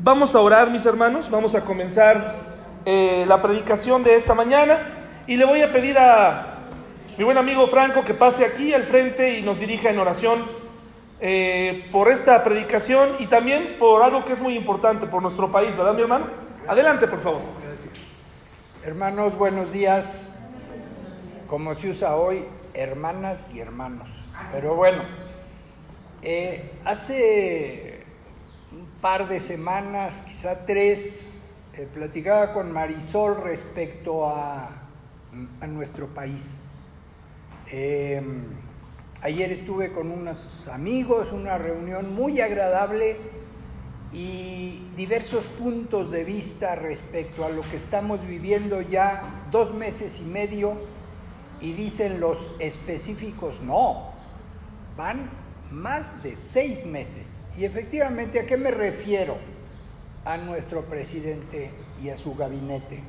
Vamos a orar, mis hermanos, vamos a comenzar eh, la predicación de esta mañana y le voy a pedir a mi buen amigo Franco que pase aquí al frente y nos dirija en oración eh, por esta predicación y también por algo que es muy importante por nuestro país, ¿verdad, mi hermano? Adelante, por favor. Hermanos, buenos días. Como se usa hoy, hermanas y hermanos. Pero bueno, eh, hace par de semanas, quizá tres, eh, platicaba con Marisol respecto a, nuestro país. Em, ayer estuve con unos amigos, una reunión muy agradable y diversos puntos de vista respecto a lo que estamos viviendo ya dos meses y medio y dicen los específicos no, van más de seis meses. Y efectivamente, ¿a qué me refiero? A nuestro presidente y a su gabinete.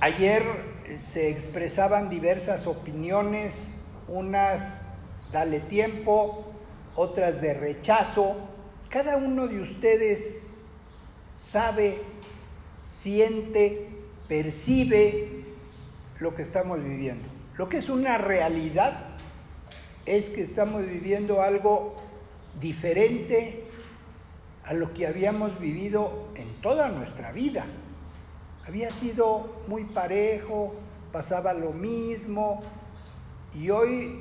Ayer se expresaban diversas opiniones, unas dale tiempo, otras de rechazo. Cada uno de ustedes sabe, siente, percibe lo que estamos viviendo. Lo que es una realidad es que estamos viviendo algo diferente a lo que habíamos vivido en toda nuestra vida. Había sido muy parejo, pasaba lo mismo y hoy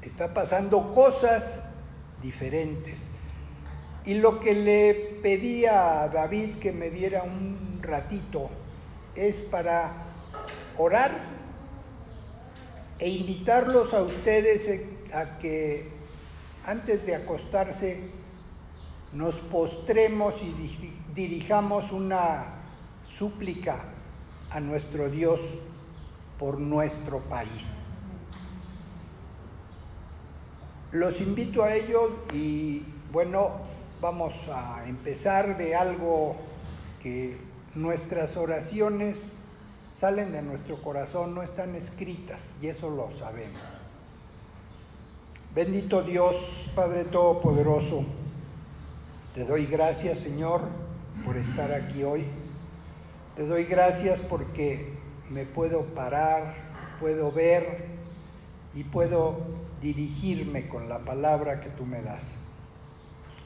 está pasando cosas diferentes. Y lo que le pedía a David que me diera un ratito es para orar e invitarlos a ustedes a que antes de acostarse nos postremos y dirijamos una súplica a nuestro Dios por nuestro país. Los invito a ellos y bueno, vamos a empezar de algo que nuestras oraciones salen de nuestro corazón, no están escritas y eso lo sabemos. Bendito Dios, Padre Todopoderoso, te doy gracias Señor por estar aquí hoy. Te doy gracias porque me puedo parar, puedo ver y puedo dirigirme con la palabra que tú me das.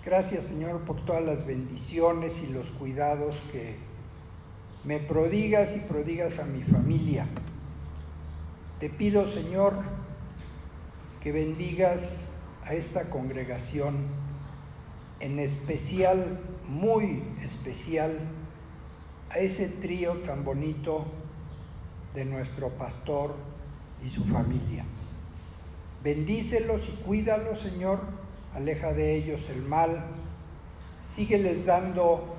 Gracias Señor por todas las bendiciones y los cuidados que me prodigas y prodigas a mi familia. Te pido Señor que bendigas a esta congregación, en especial, muy especial, a ese trío tan bonito de nuestro pastor y su familia. Bendícelos y cuídalos, Señor, aleja de ellos el mal, sígueles dando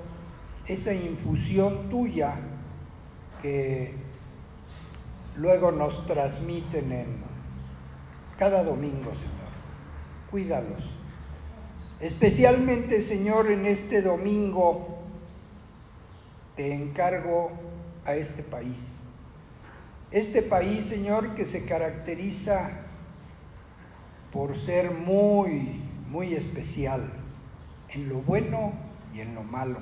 esa infusión tuya que luego nos transmiten en cada domingo, Señor. Cuídalos. Especialmente, Señor, en este domingo te encargo a este país. Este país, Señor, que se caracteriza por ser muy, muy especial en lo bueno y en lo malo.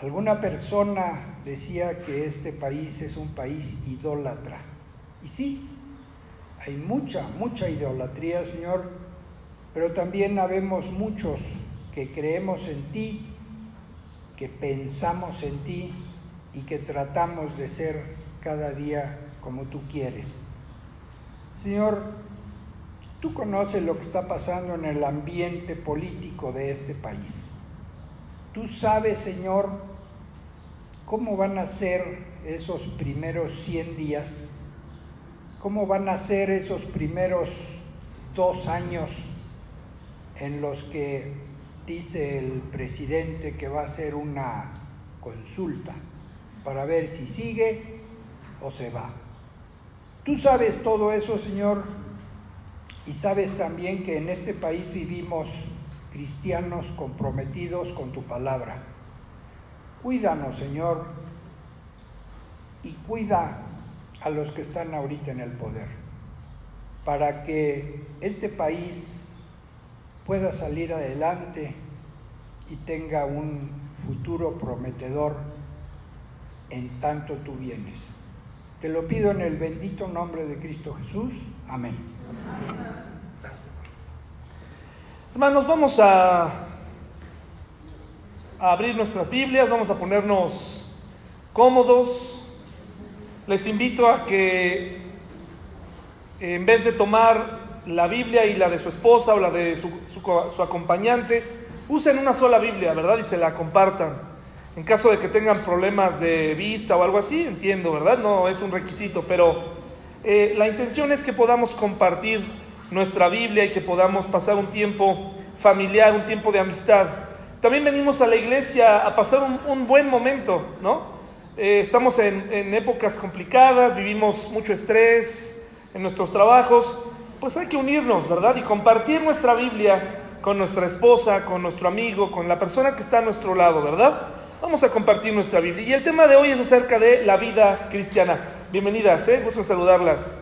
Alguna persona decía que este país es un país idólatra. Y sí, hay mucha, mucha idolatría, Señor, pero también habemos muchos que creemos en ti, que pensamos en ti y que tratamos de ser cada día como tú quieres. Señor, tú conoces lo que está pasando en el ambiente político de este país. Tú sabes, Señor, cómo van a ser esos primeros 100 días cómo van a ser esos primeros dos años en los que dice el presidente que va a hacer una consulta para ver si sigue o se va. Tú sabes todo eso, Señor, y sabes también que en este país vivimos cristianos comprometidos con tu palabra. Cuídanos, Señor, y cuida a los que están ahorita en el poder, para que este país pueda salir adelante y tenga un futuro prometedor en tanto tú vienes. Te lo pido en el bendito nombre de Cristo Jesús. Amén. Hermanos, vamos a, abrir nuestras Biblias, vamos a ponernos cómodos. Les invito a que en vez de tomar la Biblia y la de su esposa o la de su, su, acompañante, usen una sola Biblia, ¿verdad? Y se la compartan. En caso de que tengan problemas de vista o algo así, entiendo, ¿verdad? No es un requisito, pero eh, la intención es que podamos compartir nuestra Biblia y que podamos pasar un tiempo familiar, un tiempo de amistad. También venimos a la iglesia a pasar un, buen momento, ¿no? Eh, estamos en, en épocas complicadas, vivimos mucho estrés en nuestros trabajos, pues hay que unirnos, ¿verdad? Y compartir nuestra Biblia con nuestra esposa, con nuestro amigo, con la persona que está a nuestro lado, ¿verdad? Vamos a compartir nuestra Biblia. Y el tema de hoy es acerca de la vida cristiana. Bienvenidas, ¿eh? Gusto saludarlas.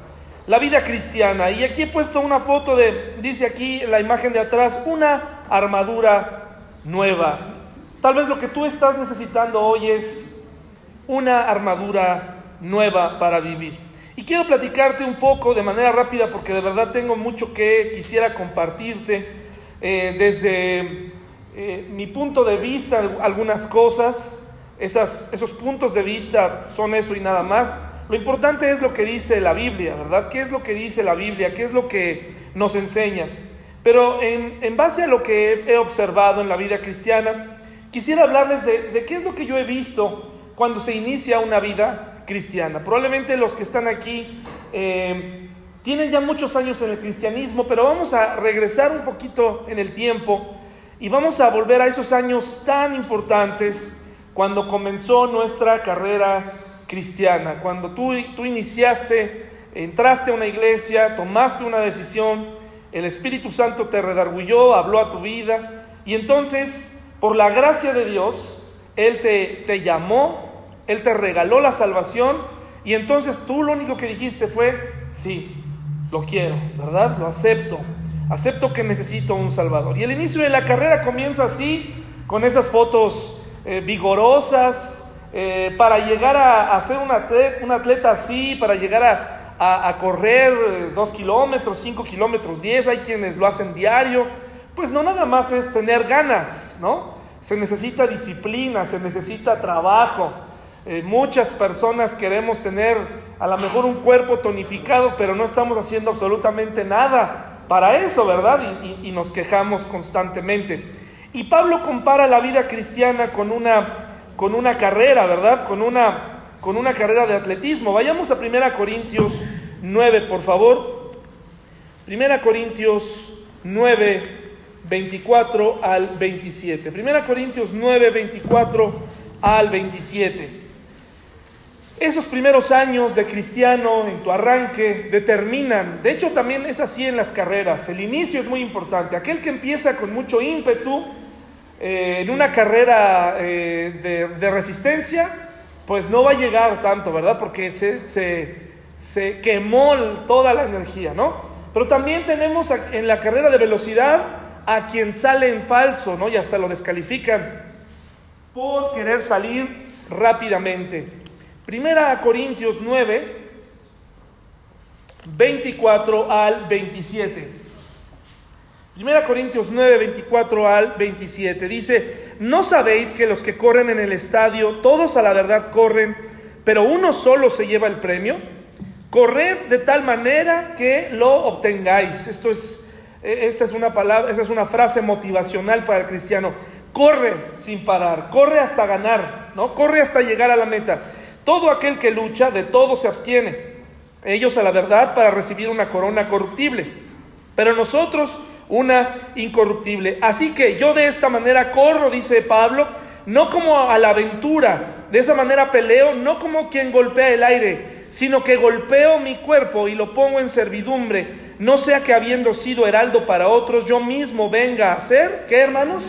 La vida cristiana. Y aquí he puesto una foto de, dice aquí la imagen de atrás, una armadura nueva. Tal vez lo que tú estás necesitando hoy es una armadura nueva para vivir. Y quiero platicarte un poco de manera rápida porque de verdad tengo mucho que quisiera compartirte eh, desde eh, mi punto de vista, algunas cosas, esas, esos puntos de vista son eso y nada más. Lo importante es lo que dice la Biblia, ¿verdad? ¿Qué es lo que dice la Biblia? ¿Qué es lo que nos enseña? Pero en, en base a lo que he observado en la vida cristiana, quisiera hablarles de, de qué es lo que yo he visto cuando se inicia una vida cristiana. Probablemente los que están aquí eh, tienen ya muchos años en el cristianismo, pero vamos a regresar un poquito en el tiempo y vamos a volver a esos años tan importantes cuando comenzó nuestra carrera cristiana, cuando tú, tú iniciaste, entraste a una iglesia, tomaste una decisión, el Espíritu Santo te redargulló, habló a tu vida y entonces, por la gracia de Dios, Él te, te llamó, Él te regaló la salvación y entonces tú lo único que dijiste fue, sí, lo quiero, ¿verdad? Lo acepto. Acepto que necesito un Salvador. Y el inicio de la carrera comienza así, con esas fotos eh, vigorosas, eh, para llegar a, ser un atleta, así, para llegar a, correr eh, dos kilómetros, cinco kilómetros, diez, hay quienes lo hacen diario, pues no nada más es tener ganas, ¿no? Se necesita disciplina, se necesita trabajo. muchas personas queremos tener a lo mejor un cuerpo tonificado, pero no estamos haciendo absolutamente nada para eso, ¿verdad? Y, nos quejamos constantemente. Y Pablo compara la vida cristiana con una, con una carrera, ¿verdad? Con una, con una carrera de atletismo. Vayamos a 1 Corintios 9, por favor. 1 Corintios 9, 24 al 27. 1 Corintios 9, 24 al 27. Esos primeros años de cristiano en tu arranque determinan, de hecho también es así en las carreras, el inicio es muy importante. Aquel que empieza con mucho ímpetu eh, en una carrera eh, de, resistencia, pues no va a llegar tanto, ¿verdad? Porque se, se, quemó toda la energía, ¿no? Pero también tenemos en la carrera de velocidad a quien sale en falso, ¿no? Y hasta lo descalifican por querer salir rápidamente. Primera Corintios 9, 24 al 27. Primera Corintios 9, 24 al 27. Dice, ¿no sabéis que los que corren en el estadio, todos a la verdad corren, pero uno solo se lleva el premio? Corred de tal manera que lo obtengáis. Esto es, esta es una palabra, esta es una frase motivacional para el cristiano. Corre sin parar, corre hasta ganar, ¿no? Corre hasta llegar a la meta. Todo aquel que lucha, de todo se abstiene. Ellos a la verdad para recibir una corona corruptible, pero nosotros una incorruptible. Así que yo de esta manera corro, dice Pablo, no como a la aventura, de esa manera peleo, no como quien golpea el aire, sino que golpeo mi cuerpo y lo pongo en servidumbre, no sea que habiendo sido heraldo para otros, yo mismo venga a ser, ¿qué hermanos?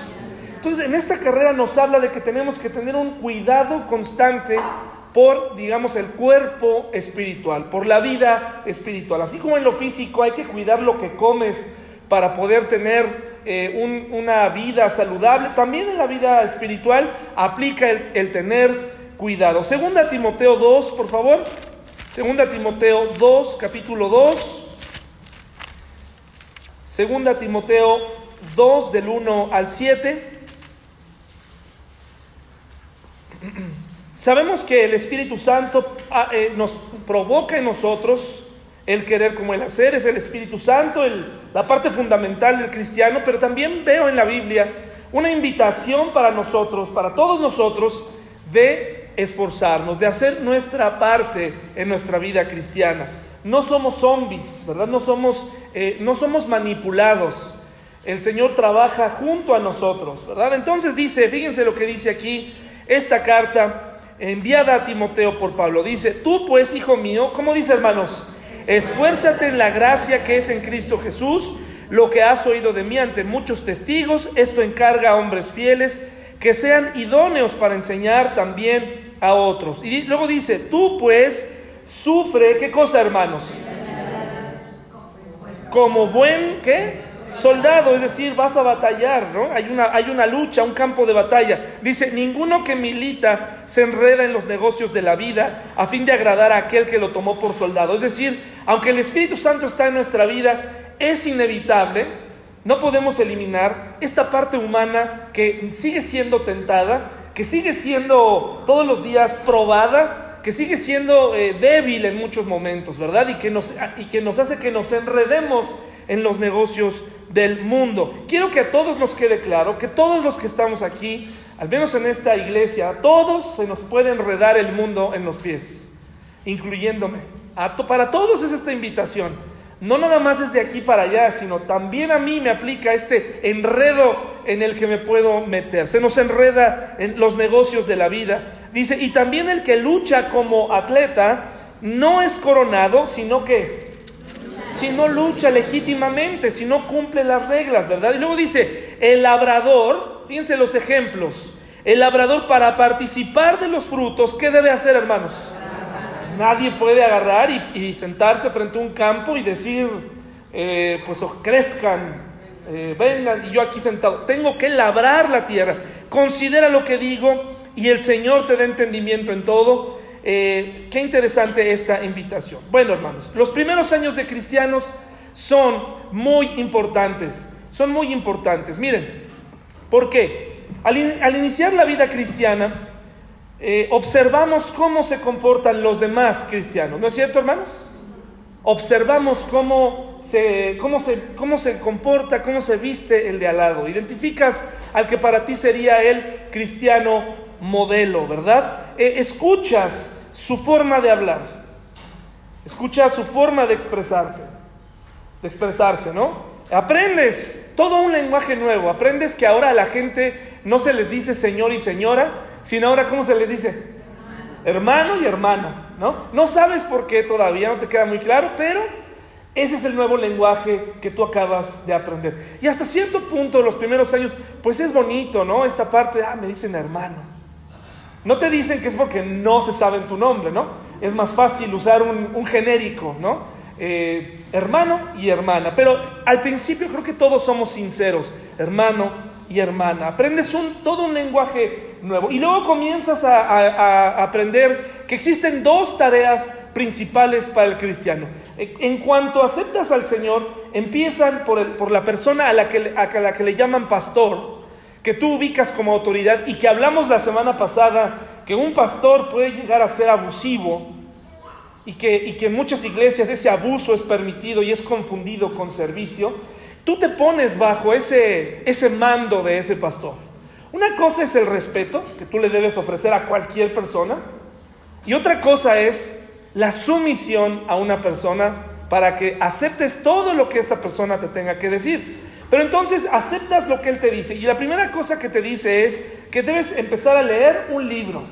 Entonces en esta carrera nos habla de que tenemos que tener un cuidado constante por, digamos, el cuerpo espiritual, por la vida espiritual. Así como en lo físico hay que cuidar lo que comes para poder tener eh, una vida saludable. También en la vida espiritual aplica el, el tener cuidado. Segunda Timoteo 2, por favor. Segunda Timoteo 2, capítulo 2. Segunda Timoteo 2 del 1 al 7. Sabemos que el Espíritu Santo ah, eh, nos provoca en nosotros el querer como el hacer, es el Espíritu Santo, la parte fundamental del cristiano, pero también veo en la Biblia una invitación para nosotros, para todos nosotros, de esforzarnos, de hacer nuestra parte en nuestra vida cristiana. No somos zombies, ¿verdad? No somos, eh, no somos manipulados. El Señor trabaja junto a nosotros, ¿verdad? Entonces dice, fíjense lo que dice aquí esta carta enviada a Timoteo por Pablo. Dice, tú pues, hijo mío, ¿cómo dice hermanos? Esfuérzate en la gracia que es en Cristo Jesús, lo que has oído de mí ante muchos testigos, esto encarga a hombres fieles que sean idóneos para enseñar también a otros. Y luego dice, tú pues sufre, ¿qué cosa hermanos? Como buen, ¿qué? Soldado, es decir, vas a batallar, ¿no? Hay una, hay una lucha, un campo de batalla. Dice, ninguno que milita se enreda en los negocios de la vida a fin de agradar a aquel que lo tomó por soldado. Es decir, aunque el Espíritu Santo está en nuestra vida, es inevitable no podemos eliminar esta parte humana que sigue siendo tentada, que sigue siendo todos los días probada, que sigue siendo eh, débil en muchos momentos, ¿verdad? Y que, nos, y que nos hace que nos enredemos en los negocios del mundo. Quiero que a todos nos quede claro que todos los que estamos aquí, al menos en esta iglesia, a todos se nos puede enredar el mundo en los pies, incluyéndome. para todos es esta invitación no nada más es de aquí para allá, sino también a mí me aplica este enredo en el que me puedo meter. Se nos enreda en los negocios de la vida. Dice, y también el que lucha como atleta no es coronado, sino que, si no lucha legítimamente, si no cumple las reglas, ¿verdad? Y luego dice, el labrador, fíjense los ejemplos, el labrador para participar de los frutos, ¿qué debe hacer, hermanos? Nadie puede agarrar y, sentarse frente a un campo y decir, eh, pues crezcan, eh, vengan, y yo aquí sentado. Tengo que labrar la tierra. Considera lo que digo y el Señor te da entendimiento en todo. Eh, qué interesante esta invitación. Bueno, hermanos, los primeros años de cristianos son muy importantes. Son muy importantes. Miren, ¿por qué? al iniciar la vida cristiana, eh, observamos cómo se comportan los demás cristianos, ¿no es cierto, hermanos? Observamos cómo se, cómo se, cómo se comporta, cómo se viste el de al lado. Identificas al que para ti sería el cristiano modelo, ¿verdad? Eh, escuchas su forma de hablar, escuchas su forma de expresarte, de expresarse, ¿no? Aprendes todo un lenguaje nuevo, aprendes que ahora a la gente no se les dice señor y señora, sino ahora, ¿cómo se les dice? Hermano y hermano, ¿no? No sabes por qué todavía, no te queda muy claro, pero ese es el nuevo lenguaje que tú acabas de aprender. Y hasta cierto punto, los primeros años, pues es bonito, ¿no? Esta parte, ah, me dicen hermano. No te dicen que es porque no se sabe tu nombre, ¿no? Es más fácil usar un, genérico, ¿no? Eh, hermano y hermana. Pero al principio creo que todos somos sinceros, hermano y hermana. Aprendes un, todo un lenguaje nuevo. Y luego comienzas a, aprender que existen dos tareas principales para el cristiano. En cuanto aceptas al Señor, empiezan por, por la persona a la, que, a la que le llaman pastor, que tú ubicas como autoridad y que hablamos la semana pasada que un pastor puede llegar a ser abusivo y que, y que en muchas iglesias ese abuso es permitido y es confundido con servicio. Tú te pones bajo ese, ese mando de ese pastor. Una cosa es el respeto que tú le debes ofrecer a cualquier persona y otra cosa es la sumisión a una persona para que aceptes todo lo que esta persona te tenga que decir. Pero entonces aceptas lo que él te dice y la primera cosa que te dice es que debes empezar a leer un libro.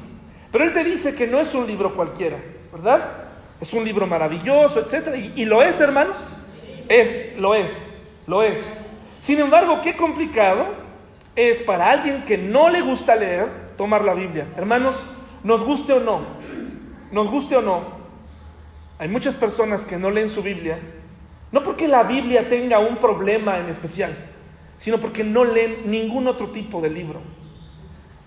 Pero él te dice que no es un libro cualquiera, ¿verdad? Es un libro maravilloso, etc. ¿Y, y lo es, hermanos? Es, lo es. Lo es. Sin embargo, qué complicado es para alguien que no le gusta leer tomar la Biblia. Hermanos, nos guste o no, nos guste o no, hay muchas personas que no leen su Biblia No porque la Biblia tenga un problema en especial, sino porque no leen ningún otro tipo de libro.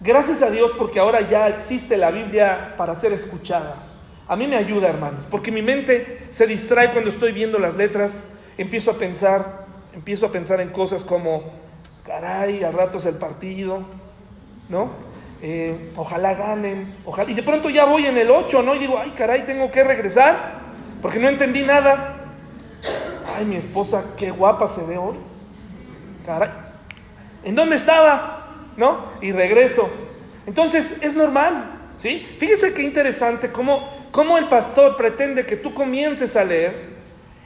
Gracias a Dios porque ahora ya existe la Biblia para ser escuchada. A mí me ayuda, hermanos, porque mi mente se distrae cuando estoy viendo las letras, empiezo a pensar, empiezo a pensar en cosas como, caray, a ratos el partido, ¿no? Eh, ojalá ganen, ojalá. Y de pronto ya voy en el 8, ¿no? Y digo, ay, caray, tengo que regresar, porque no entendí nada. Ay, mi esposa, qué guapa se ve hoy. Caray, ¿en dónde estaba? ¿No? Y regreso. Entonces, es normal, ¿sí? Fíjese qué interesante cómo, cómo el pastor pretende que tú comiences a leer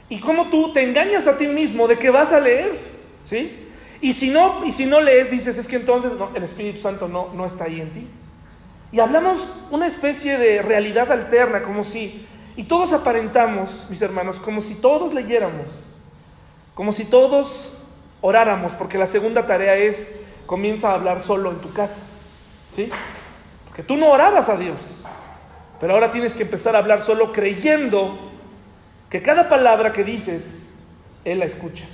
y cómo tú te engañas a ti mismo de que vas a leer, ¿sí? Y si no, y si no lees, dices, es que entonces el Espíritu Santo no, no está ahí en ti. Y hablamos una especie de realidad alterna, como si, y todos aparentamos, mis hermanos, como si todos leyéramos, como si todos oráramos, porque la segunda tarea es, comienza a hablar solo en tu casa, ¿sí? Porque tú no orabas a Dios, pero ahora tienes que empezar a hablar solo creyendo que cada palabra que dices, Él la escucha.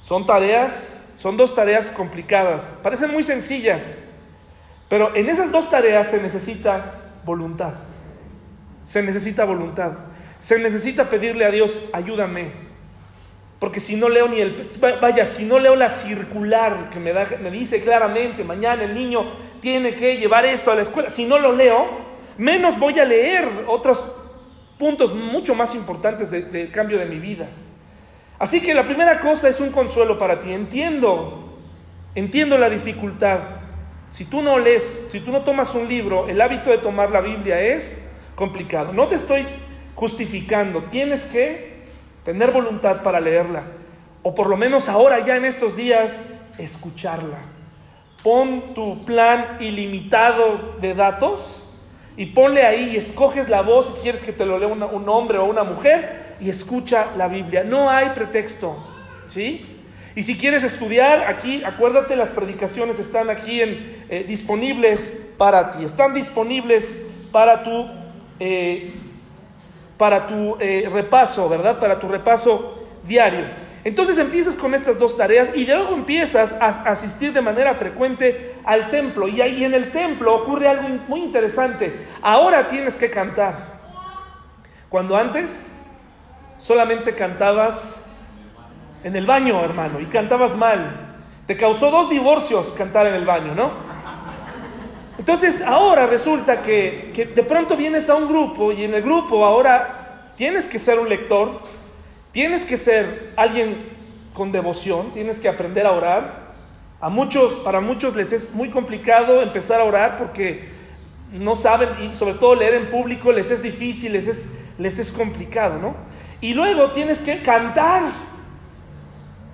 Son tareas son dos tareas complicadas, parecen muy sencillas, pero en esas dos tareas se necesita voluntad. Se necesita voluntad. Se necesita pedirle a Dios, ayúdame. Porque si no leo ni el vaya, si no leo la circular que me, da, me dice claramente, mañana el niño tiene que llevar esto a la escuela, si no lo leo, menos voy a leer otros puntos mucho más importantes del cambio de mi vida. Así que la primera cosa es un consuelo para ti. Entiendo, entiendo la dificultad. Si tú no lees, si tú no tomas un libro, el hábito de tomar la Biblia es complicado. No te estoy justificando, tienes que tener voluntad para leerla. O por lo menos ahora ya en estos días, escucharla. Pon tu plan ilimitado de datos y ponle ahí y escoges la voz si quieres que te lo lea un hombre o una mujer y escucha la Biblia. No hay pretexto, ¿sí? Y si quieres estudiar, aquí, acuérdate, las predicaciones están aquí en, eh, disponibles para ti, están disponibles para tu, eh, para tu eh, repaso, ¿verdad? Para tu repaso diario. Entonces empiezas con estas dos tareas y luego empiezas a asistir de manera frecuente al templo. Y ahí en el templo ocurre algo muy interesante. Ahora tienes que cantar. Cuando antes solamente cantabas en el baño, hermano, y cantabas mal. Te causó dos divorcios cantar en el baño, ¿no? Entonces ahora resulta que, de pronto vienes a un grupo y en el grupo ahora tienes que ser un lector, tienes que ser alguien con devoción, tienes que aprender a orar. A muchos, para muchos les es muy complicado empezar a orar porque no saben y sobre todo leer en público les es difícil, les es, les es complicado, ¿no? Y luego tienes que cantar.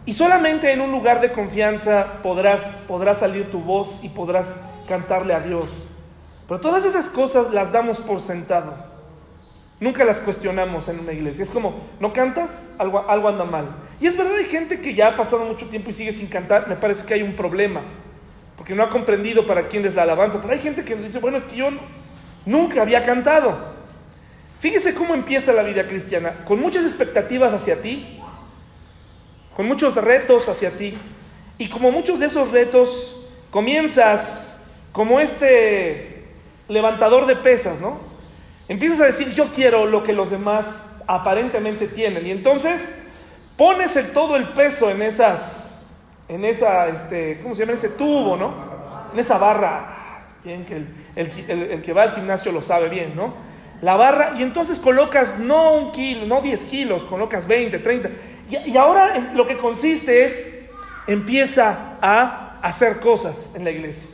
Y solamente en un lugar de confianza podrás, podrás salir tu voz y podrás cantarle a Dios. Pero todas esas cosas las damos por sentado. Nunca las cuestionamos en una iglesia. Es como, ¿no cantas? Algo, algo anda mal. Y es verdad, hay gente que ya ha pasado mucho tiempo y sigue sin cantar. Me parece que hay un problema. Porque no ha comprendido para quién es la alabanza. Pero hay gente que dice, bueno, es que yo nunca había cantado. Fíjese cómo empieza la vida cristiana, con muchas expectativas hacia ti, con muchos retos hacia ti, y como muchos de esos retos comienzas como este levantador de pesas, ¿no? Empiezas a decir, yo quiero lo que los demás aparentemente tienen, y entonces pones el, todo el peso en esas, en esa, este, ¿cómo se llama? Ese tubo, ¿no? En esa barra. Bien, que el que va al gimnasio lo sabe bien, ¿no? la barra y entonces colocas no un kilo, no 10 kilos, colocas 20, 30. Y, ahora lo que consiste es, empieza a hacer cosas en la iglesia.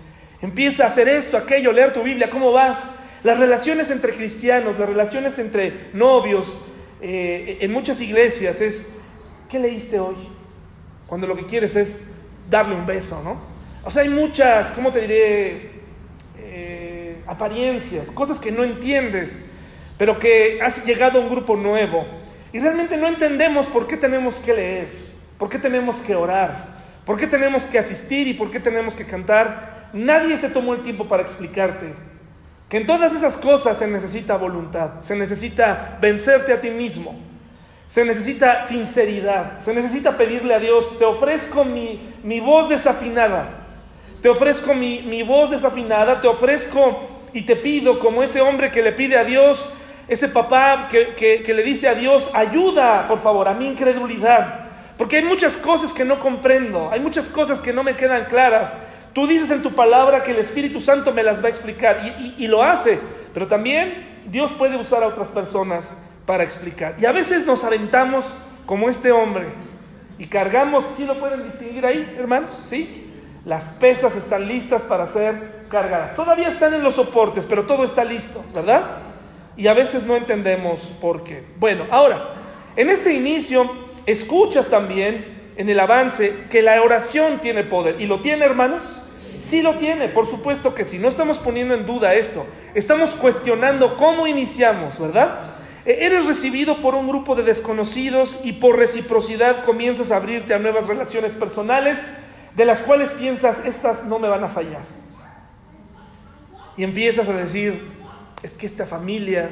Empieza a hacer esto, aquello, leer tu Biblia, ¿cómo vas? Las relaciones entre cristianos, las relaciones entre novios, eh, en muchas iglesias es, ¿qué leíste hoy? Cuando lo que quieres es darle un beso, ¿no? O sea, hay muchas, ¿cómo te diré? Eh, apariencias, cosas que no entiendes pero que has llegado a un grupo nuevo y realmente no entendemos por qué tenemos que leer, por qué tenemos que orar, por qué tenemos que asistir y por qué tenemos que cantar, nadie se tomó el tiempo para explicarte que en todas esas cosas se necesita voluntad, se necesita vencerte a ti mismo. Se necesita sinceridad, se necesita pedirle a Dios, te ofrezco mi, mi voz desafinada, te ofrezco mi, mi voz desafinada, te ofrezco y te pido como ese hombre que le pide a Dios, ese papá que, que, le dice a Dios, ayuda por favor a mi incredulidad, porque hay muchas cosas que no comprendo, hay muchas cosas que no me quedan claras. Tú dices en tu palabra que el Espíritu Santo me las va a explicar y, lo hace, pero también Dios puede usar a otras personas para explicar. Y a veces nos aventamos como este hombre y cargamos, ¿sí lo pueden distinguir ahí, hermanos? ¿Sí? Las pesas están listas para ser cargadas. Todavía están en los soportes, pero todo está listo, ¿verdad? Y a veces no entendemos por qué. Bueno, ahora, en este inicio escuchas también en el avance que la oración tiene poder. ¿Y lo tiene, hermanos? Sí lo tiene, por supuesto que sí. No estamos poniendo en duda esto. Estamos cuestionando cómo iniciamos, ¿verdad? E, eres recibido por un grupo de desconocidos y por reciprocidad comienzas a abrirte a nuevas relaciones personales de las cuales piensas, estas no me van a fallar. Y empiezas a decir, es que esta familia,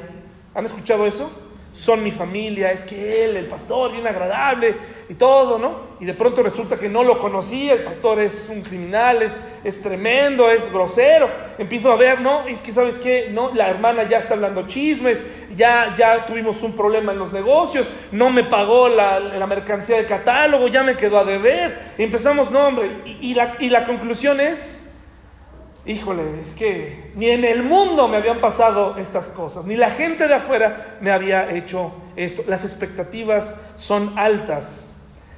¿han escuchado eso? Son mi familia, es que él, el pastor, bien agradable y todo, ¿no? Y de pronto resulta que no lo conocía, el pastor es un criminal, es, es tremendo, es grosero. Empiezo a ver, no, es que sabes qué, no, la hermana ya está hablando chismes, ya, ya tuvimos un problema en los negocios, no me pagó la, la mercancía de catálogo, ya me quedó a deber. Empezamos, no, hombre, y, la, y la conclusión es híjole, es que ni en el mundo me habían pasado estas cosas, ni la gente de afuera me había hecho esto. Las expectativas son altas.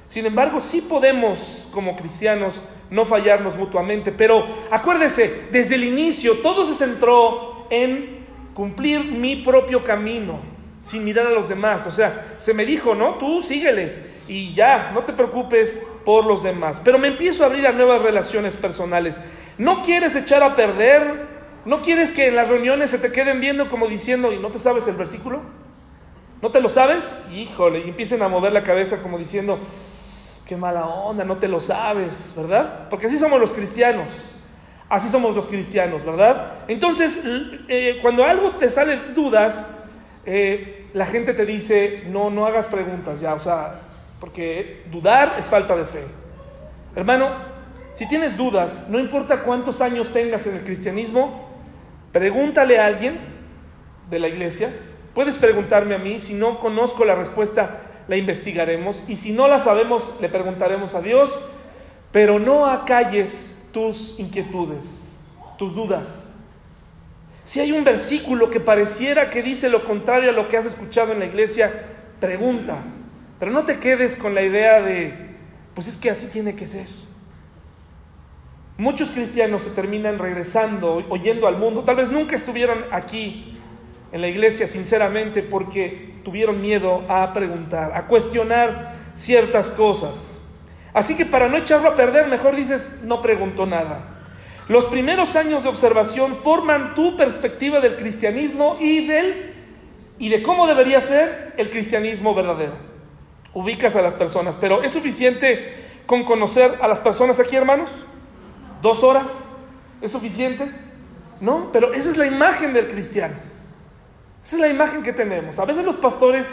Sin embargo, sí podemos como cristianos no fallarnos mutuamente, pero acuérdese, desde el inicio todo se centró en cumplir mi propio camino, sin mirar a los demás. O sea, se me dijo, no, tú síguele y ya, no te preocupes por los demás. Pero me empiezo a abrir a nuevas relaciones personales. ¿No quieres echar a perder? ¿No quieres que en las reuniones se te queden viendo como diciendo, ¿y no te sabes el versículo? ¿No te lo sabes? Híjole, y empiecen a mover la cabeza como diciendo, qué mala onda, no te lo sabes, ¿verdad? Porque así somos los cristianos. Así somos los cristianos, ¿verdad? Entonces, eh, cuando algo te sale dudas, eh, la gente te dice, no, no hagas preguntas ya, o sea, porque dudar es falta de fe. Hermano, si tienes dudas, no importa cuántos años tengas en el cristianismo, pregúntale a alguien de la iglesia. Puedes preguntarme a mí, si no conozco la respuesta, la investigaremos y si no la sabemos, le preguntaremos a Dios, pero no acalles tus inquietudes, tus dudas. Si hay un versículo que pareciera que dice lo contrario a lo que has escuchado en la iglesia, pregunta, pero no te quedes con la idea de, pues es que así tiene que ser. Muchos cristianos se terminan regresando, oyendo al mundo. Tal vez nunca estuvieron aquí en la iglesia, sinceramente, porque tuvieron miedo a preguntar, a cuestionar ciertas cosas. Así que para no echarlo a perder, mejor dices, no pregunto nada. Los primeros años de observación forman tu perspectiva del cristianismo y, del, y de cómo debería ser el cristianismo verdadero. Ubicas a las personas, pero ¿es suficiente con conocer a las personas aquí, hermanos? ¿Dos horas? ¿Es suficiente? No, pero esa es la imagen del cristiano. Esa es la imagen que tenemos. A veces los pastores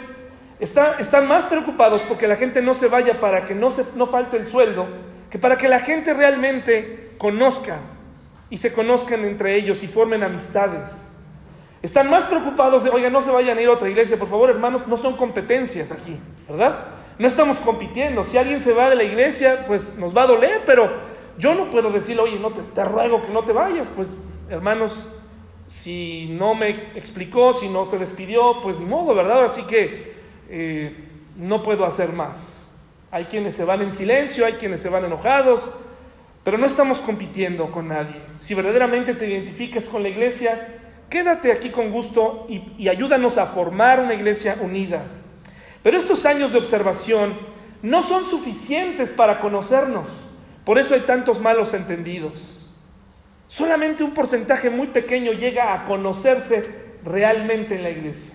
están más preocupados porque la gente no se vaya para que no, se, no falte el sueldo, que para que la gente realmente conozca y se conozcan entre ellos y formen amistades. Están más preocupados de, oiga, no se vayan a ir a otra iglesia, por favor, hermanos, no son competencias aquí, ¿verdad? No estamos compitiendo. Si alguien se va de la iglesia, pues nos va a doler, pero yo no puedo decirle, oye, no te, ruego que no te vayas. Pues, hermanos, si no me explicó, si no se despidió, pues ni modo, ¿verdad? Así que eh, no puedo hacer más. Hay quienes se van en silencio, hay quienes se van enojados, pero no estamos compitiendo con nadie. Si verdaderamente te identificas con la iglesia, quédate aquí con gusto y ayúdanos a formar una iglesia unida. Pero estos años de observación no son suficientes para conocernos. Por eso hay tantos malos entendidos. Solamente un porcentaje muy pequeño llega a conocerse realmente en la iglesia,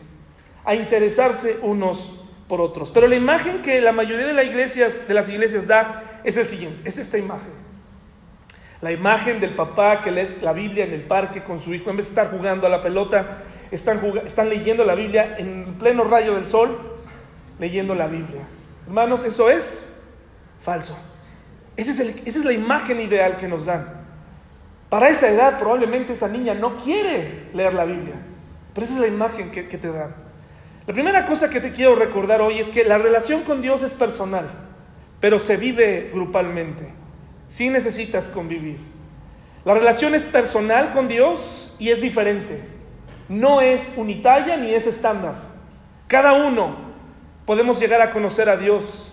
a interesarse unos por otros. Pero la imagen que la mayoría de las iglesias, da es el siguiente, es esta imagen. La imagen del papá que lee la Biblia en el parque con su hijo, en vez de estar jugando a la pelota, están leyendo la Biblia en pleno rayo del sol leyendo la Biblia. Hermanos, eso es falso. Es, esa es la imagen ideal que nos dan. Para esa edad probablemente esa niña no quiere leer la Biblia, pero esa es la imagen que, te dan. La primera cosa que te quiero recordar hoy es que la relación con Dios es personal, pero se vive grupalmente. Sí necesitas convivir. La relación es personal con Dios y es diferente. No es unitaria ni es estándar. Cada uno podemos llegar a conocer a Dios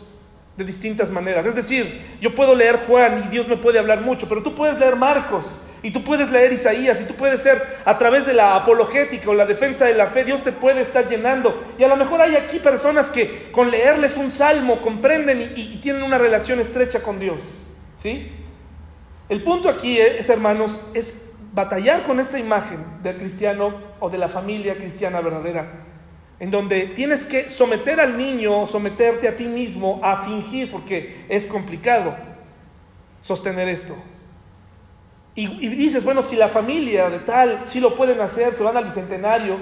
de distintas maneras. Es decir, yo puedo leer Juan y Dios me puede hablar mucho, pero tú puedes leer Marcos y tú puedes leer Isaías y tú puedes ser a través de la apologética o la defensa de la fe, Dios te puede estar llenando. Y a lo mejor hay aquí personas que con leerles un salmo comprenden y, tienen una relación estrecha con Dios. ¿Sí? El punto aquí es, hermanos, es batallar con esta imagen del cristiano o de la familia cristiana verdadera, en donde tienes que someter al niño, someterte a ti mismo a fingir, porque es complicado sostener esto. Y, dices, bueno, si la familia de tal, sí lo pueden hacer, se van al bicentenario,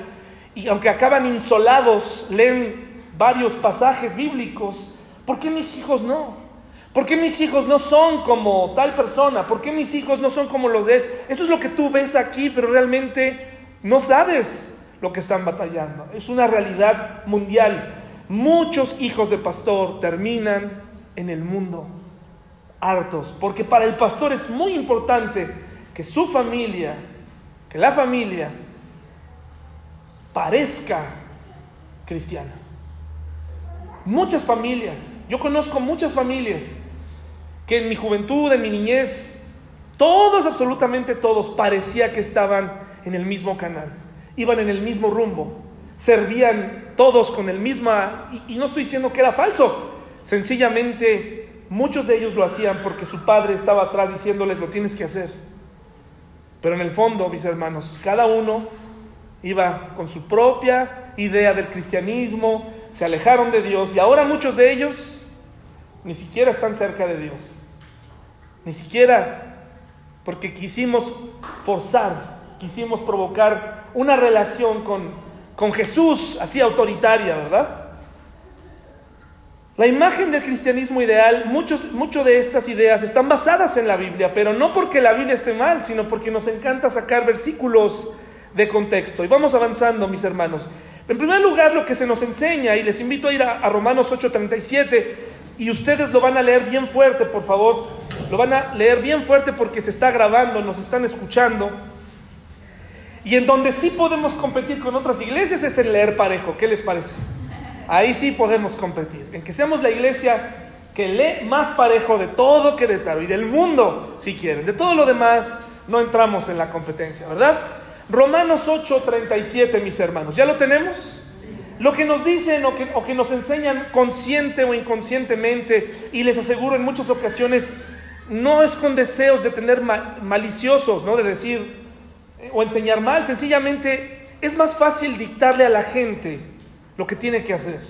y aunque acaban insolados, leen varios pasajes bíblicos, ¿por qué mis hijos no? ¿Por qué mis hijos no son como tal persona? ¿Por qué mis hijos no son como los de él? Eso es lo que tú ves aquí, pero realmente no sabes lo que están batallando. Es una realidad mundial. Muchos hijos de pastor terminan en el mundo hartos, porque para el pastor es muy importante que su familia, que la familia parezca cristiana. Muchas familias, yo conozco muchas familias que en mi juventud, en mi niñez, todos, absolutamente todos, parecía que estaban en el mismo canal, iban en el mismo rumbo, servían todos con el mismo, y, y no estoy diciendo que era falso, sencillamente muchos de ellos lo hacían porque su padre estaba atrás diciéndoles lo tienes que hacer. Pero en el fondo, mis hermanos, cada uno iba con su propia idea del cristianismo, se alejaron de Dios y ahora muchos de ellos ni siquiera están cerca de Dios. Ni siquiera porque quisimos forzar, quisimos provocar una relación con, con Jesús así autoritaria, ¿verdad? La imagen del cristianismo ideal, muchas de estas ideas están basadas en la Biblia, pero no porque la Biblia esté mal, sino porque nos encanta sacar versículos de contexto. Y vamos avanzando, mis hermanos. En primer lugar, lo que se nos enseña, y les invito a ir a, a Romanos 8:37, y ustedes lo van a leer bien fuerte, por favor. Lo van a leer bien fuerte porque se está grabando, nos están escuchando. Y en donde sí podemos competir con otras iglesias es en leer parejo. ¿Qué les parece? Ahí sí podemos competir. En que seamos la iglesia que lee más parejo de todo Querétaro y del mundo, si quieren. De todo lo demás no entramos en la competencia, ¿verdad? Romanos 8:37, mis hermanos. ¿Ya lo tenemos? Lo que nos dicen o que, o que nos enseñan consciente o inconscientemente, y les aseguro en muchas ocasiones, no es con deseos de tener maliciosos, ¿no? De decir o enseñar mal, sencillamente es más fácil dictarle a la gente lo que tiene que hacer.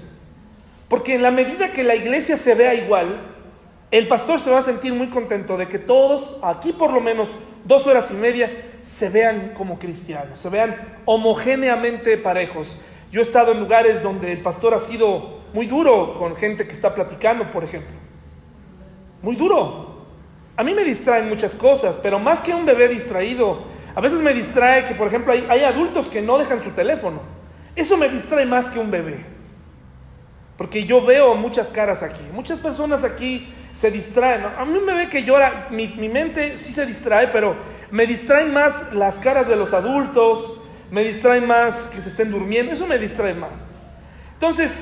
Porque en la medida que la iglesia se vea igual, el pastor se va a sentir muy contento de que todos, aquí por lo menos dos horas y media, se vean como cristianos, se vean homogéneamente parejos. Yo he estado en lugares donde el pastor ha sido muy duro con gente que está platicando, por ejemplo. Muy duro. A mí me distraen muchas cosas, pero más que un bebé distraído, a veces me distrae que, por ejemplo, hay, adultos que no dejan su teléfono. Eso me distrae más que un bebé. Porque yo veo muchas caras aquí. Muchas personas aquí se distraen. A mí me ve que llora, mi, mi, mente sí se distrae, pero me distraen más las caras de los adultos, me distraen más que se estén durmiendo, eso me distrae más. Entonces,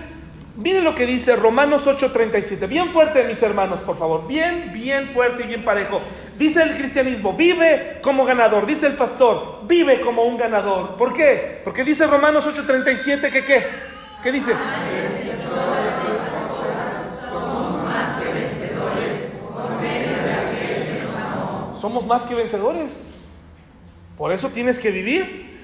miren lo que dice Romanos 8:37, bien fuerte mis hermanos, por favor, bien, bien fuerte y bien parejo. Dice el cristianismo, vive como ganador, dice el pastor, vive como un ganador. ¿Por qué? Porque dice Romanos 8:37 que qué? ¿Qué dice? Somos más que vencedores. Por eso tienes que vivir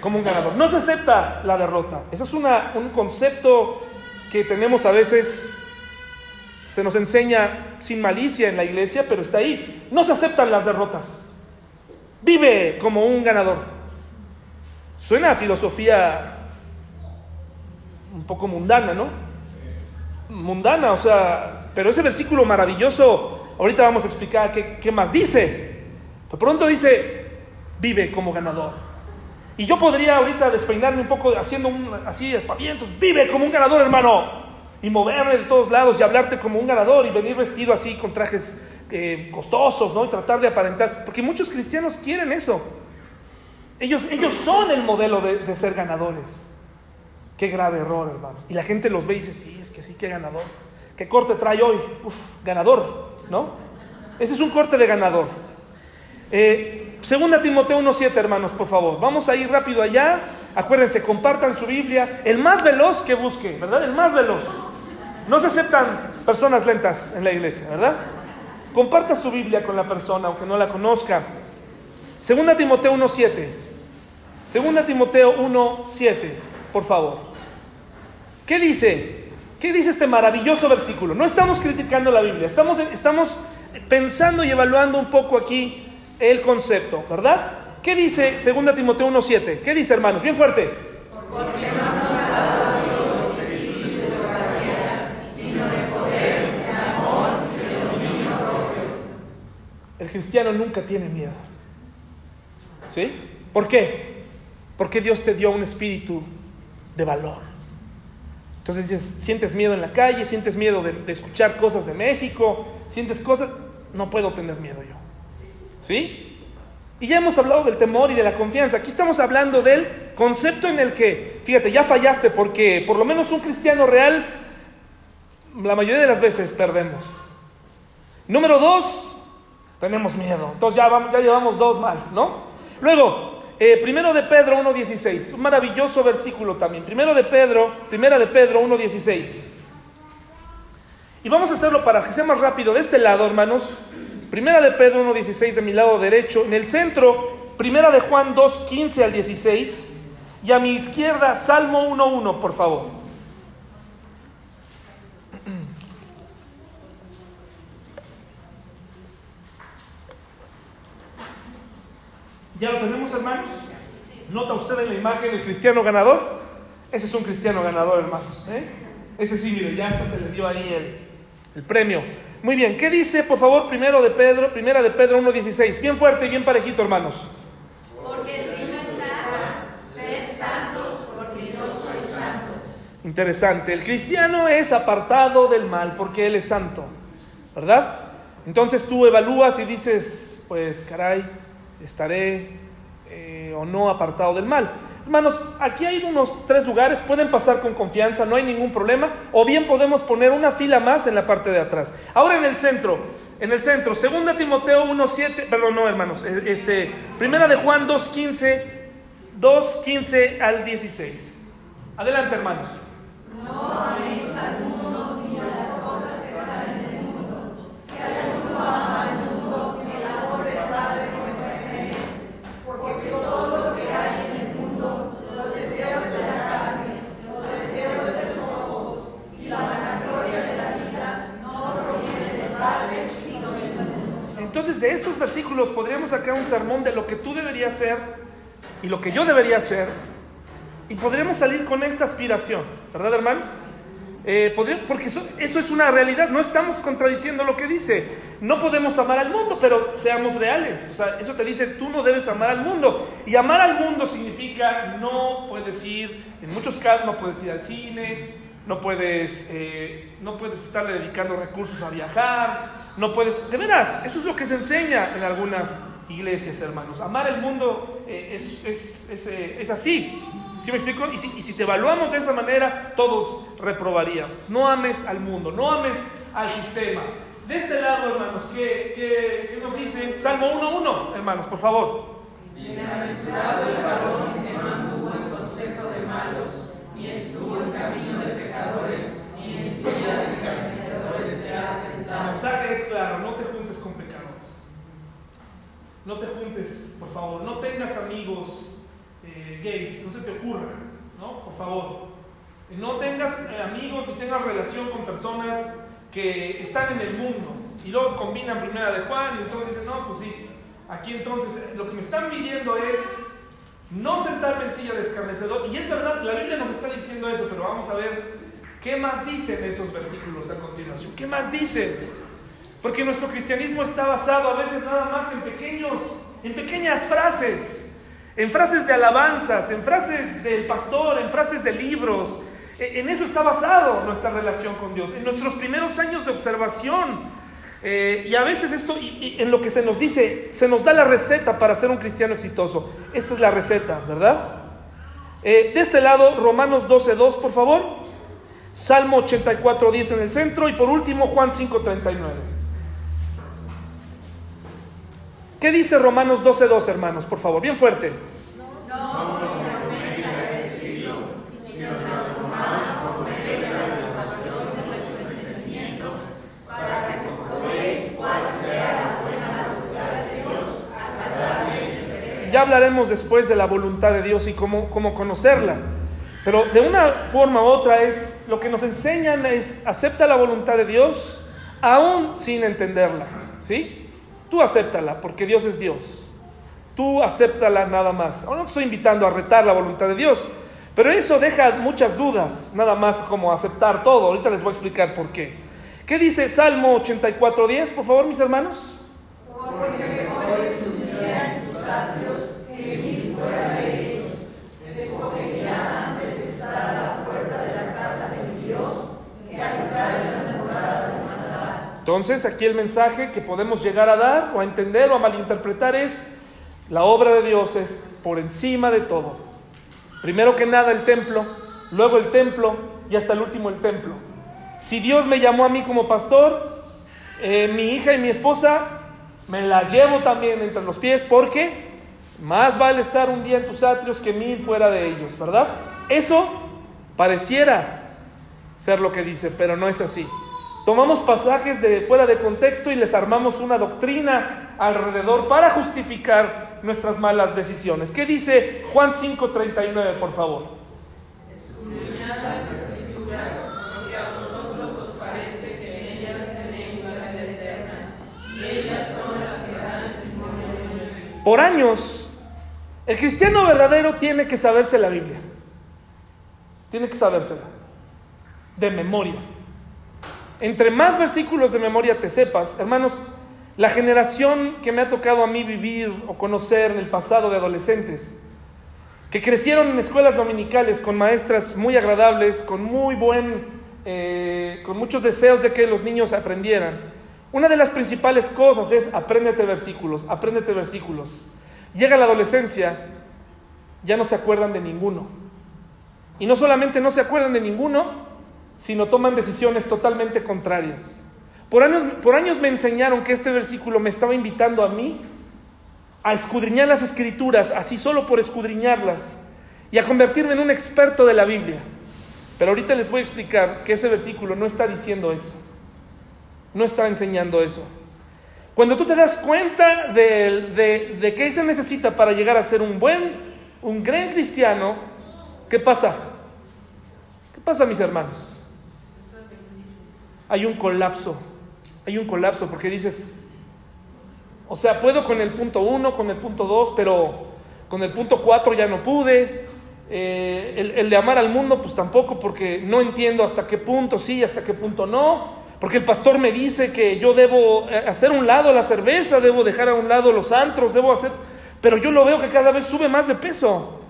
como un ganador. No se acepta la derrota. Ese es una, un concepto que tenemos a veces, se nos enseña sin malicia en la iglesia, pero está ahí. No se aceptan las derrotas. Vive como un ganador. Suena filosofía un poco mundana, ¿no? mundana, o sea, pero ese versículo maravilloso, ahorita vamos a explicar qué, qué más dice. De pronto dice, vive como ganador. Y yo podría ahorita despeinarme un poco haciendo un, así espavientos, vive como un ganador, hermano. Y moverme de todos lados y hablarte como un ganador y venir vestido así con trajes eh, costosos, ¿no? Y tratar de aparentar. Porque muchos cristianos quieren eso. Ellos, ellos son el modelo de, de ser ganadores. Qué grave error, hermano. Y la gente los ve y dice, sí, es que sí, qué ganador. ¿Qué corte trae hoy? Uf, ganador, ¿no? Ese es un corte de ganador. Eh, segunda Timoteo 1.7, hermanos, por favor. Vamos a ir rápido allá. Acuérdense, compartan su Biblia. El más veloz que busque, ¿verdad? El más veloz. No se aceptan personas lentas en la iglesia, ¿verdad? Comparta su Biblia con la persona, aunque no la conozca. Segunda Timoteo 1.7. Segunda Timoteo 1.7, por favor. ¿Qué dice? ¿Qué dice este maravilloso versículo? No estamos criticando la Biblia, estamos, estamos pensando y evaluando un poco aquí el concepto, ¿verdad? ¿Qué dice 2 Timoteo 1.7? ¿Qué dice, hermanos? Bien fuerte. El cristiano nunca tiene miedo. ¿Sí? ¿Por qué? Porque Dios te dio un espíritu de valor. Entonces dices, sientes miedo en la calle, sientes miedo de, de escuchar cosas de México, sientes cosas, no puedo tener miedo yo. ¿Sí? Y ya hemos hablado del temor y de la confianza. Aquí estamos hablando del concepto en el que, fíjate, ya fallaste porque por lo menos un cristiano real, la mayoría de las veces perdemos. Número dos, tenemos miedo. Entonces ya, ya llevamos dos mal, ¿no? Luego, eh, primero de Pedro 1.16, un maravilloso versículo también. Primero de Pedro, primera de Pedro 1.16. Y vamos a hacerlo para que sea más rápido. De este lado, hermanos, Primera de Pedro 1.16 de mi lado derecho. En el centro, Primera de Juan 2.15 al 16. Y a mi izquierda, Salmo 1.1, por favor. ¿Ya lo tenemos, hermanos? ¿Nota usted en la imagen el cristiano ganador? Ese es un cristiano ganador, hermanos. ¿eh? Ese sí, mire, ya hasta se le dio ahí el, el premio. Muy bien, ¿qué dice, por favor, primero de Pedro, primera de Pedro 1.16? Bien fuerte y bien parejito, hermanos. Porque está, ser santos, porque yo soy santo. Interesante, el cristiano es apartado del mal porque él es santo, ¿verdad? Entonces tú evalúas y dices, pues caray, estaré eh, o no apartado del mal. Hermanos, aquí hay unos tres lugares, pueden pasar con confianza, no hay ningún problema, o bien podemos poner una fila más en la parte de atrás. Ahora en el centro, en el centro, segunda Timoteo 1.7, perdón, no hermanos, eh, este, primera de Juan 2.15, 2.15 al 16. Adelante hermanos. No al mundo ni a las cosas que están en el mundo. Si alguno ama al mundo, el amor del Padre no está en él. Porque todo lo que hay en el mundo, los deseos de la carne, los deseos de los ojos y la vanagloria de la vida, no proviene del Padre, sino del mundo. Entonces de estos versículos podríamos sacar un sermón de lo que tú deberías ser y lo que yo debería ser y podríamos salir con esta aspiración, ¿verdad hermanos? Eh, porque eso, eso es una realidad, no estamos contradiciendo lo que dice. No podemos amar al mundo, pero seamos reales. O sea, eso te dice, tú no debes amar al mundo. Y amar al mundo significa no puedes ir, en muchos casos no puedes ir al cine, no puedes, eh, no puedes estarle dedicando recursos a viajar, no puedes, de veras, eso es lo que se enseña en algunas iglesias, hermanos. Amar el mundo eh, es, es- es, eh, es así. ¿Sí me explico? Y si, y si te evaluamos de esa manera, todos reprobaríamos. No ames al mundo, no ames al sistema. De este lado, hermanos, ¿qué, qué- qué nos dice? Salmo 1.1, hermanos, por favor. Bienaventurado el varón que no anduvo consejo de malos, ni estuvo en camino de pecadores, ni en silla de es claro, no te juntes con pecadores. No te juntes, por favor, no tengas amigos eh, gays, no se te ocurra, ¿no? Por favor. Eh, No tengas eh, amigos ni tengas relación con personas que están en el mundo y luego combinan primera de Juan y entonces dicen, no, pues sí, aquí entonces lo que me están pidiendo es no sentarme en silla de escarnecedor y es verdad, la Biblia nos está diciendo eso, pero vamos a ver ¿Qué más dicen esos versículos a continuación? ¿Qué más dicen? Porque nuestro cristianismo está basado a veces nada más en pequeños, en pequeñas frases, en frases de alabanzas, en frases del pastor, en frases de libros. E, en eso está basado nuestra relación con Dios, en nuestros primeros años de observación. Eh, y a veces esto, y, en lo que se nos dice, se nos da la receta para ser un cristiano exitoso. Esta es la receta, ¿verdad? Eh, de este lado, Romanos 12.2, por favor. Salmo 84.10 en el centro y por último Juan 5.39. ¿Qué dice Romanos 12.2, hermanos? Por favor, bien fuerte. Ya hablaremos después de la voluntad de Dios y cómo, cómo conocerla. Pero de una forma u otra es, lo que nos enseñan es, acepta la voluntad de Dios aún sin entenderla, ¿sí? Tú acéptala porque Dios es Dios. Tú acéptala nada más. Ahora no estoy invitando a retar la voluntad de Dios, pero eso deja muchas dudas, nada más como aceptar todo. Ahorita les voy a explicar por qué. ¿Qué dice Salmo 84.10, por favor, mis hermanos? Entonces, aquí el mensaje que podemos llegar a dar o a entender o a malinterpretar es, la obra de Dios es por encima de todo. Primero que nada el templo, luego el templo y hasta el último el templo. Si Dios me llamó a mí como pastor, eh, mi hija y mi esposa me las llevo también entre los pies porque más vale estar un día en tus atrios que mil fuera de ellos, ¿verdad? Eso pareciera ser lo que dice, pero no es así. Tomamos pasajes de fuera de contexto y les armamos una doctrina alrededor para justificar nuestras malas decisiones. ¿Qué dice Juan 5:39, por favor? Por años, el cristiano verdadero tiene que saberse la Biblia. Tiene que sabérsela. De memoria. Entre más versículos de memoria te sepas, hermanos, la generación que me ha tocado a mí vivir o conocer en el pasado de adolescentes, que crecieron en escuelas dominicales con maestras muy agradables, con muy buen, eh, con muchos deseos de que los niños aprendieran. Una de las principales cosas es apréndete versículos, apréndete versículos. Llega la adolescencia, ya no se acuerdan de ninguno. Y no solamente no se acuerdan de ninguno, sino toman decisiones totalmente contrarias. Por años, por años me enseñaron que este versículo me estaba invitando a mí a escudriñar las escrituras, así solo por escudriñarlas, y a convertirme en un experto de la Biblia. Pero ahorita les voy a explicar que ese versículo no está diciendo eso, no está enseñando eso. Cuando tú te das cuenta de, de, de qué se necesita para llegar a ser un buen, un gran cristiano, ¿qué pasa? ¿Qué pasa, mis hermanos? Hay un colapso. Hay un colapso porque dices, o sea, puedo con el punto 1, con el punto 2, pero con el punto 4 ya no pude. Eh, el, de amar al mundo, pues tampoco, porque no entiendo hasta qué punto sí, hasta qué punto no. Porque el pastor me dice que yo debo eh, hacer un lado la cerveza, debo dejar a un lado los antros, debo hacer... Pero yo lo veo que cada vez sube más de peso.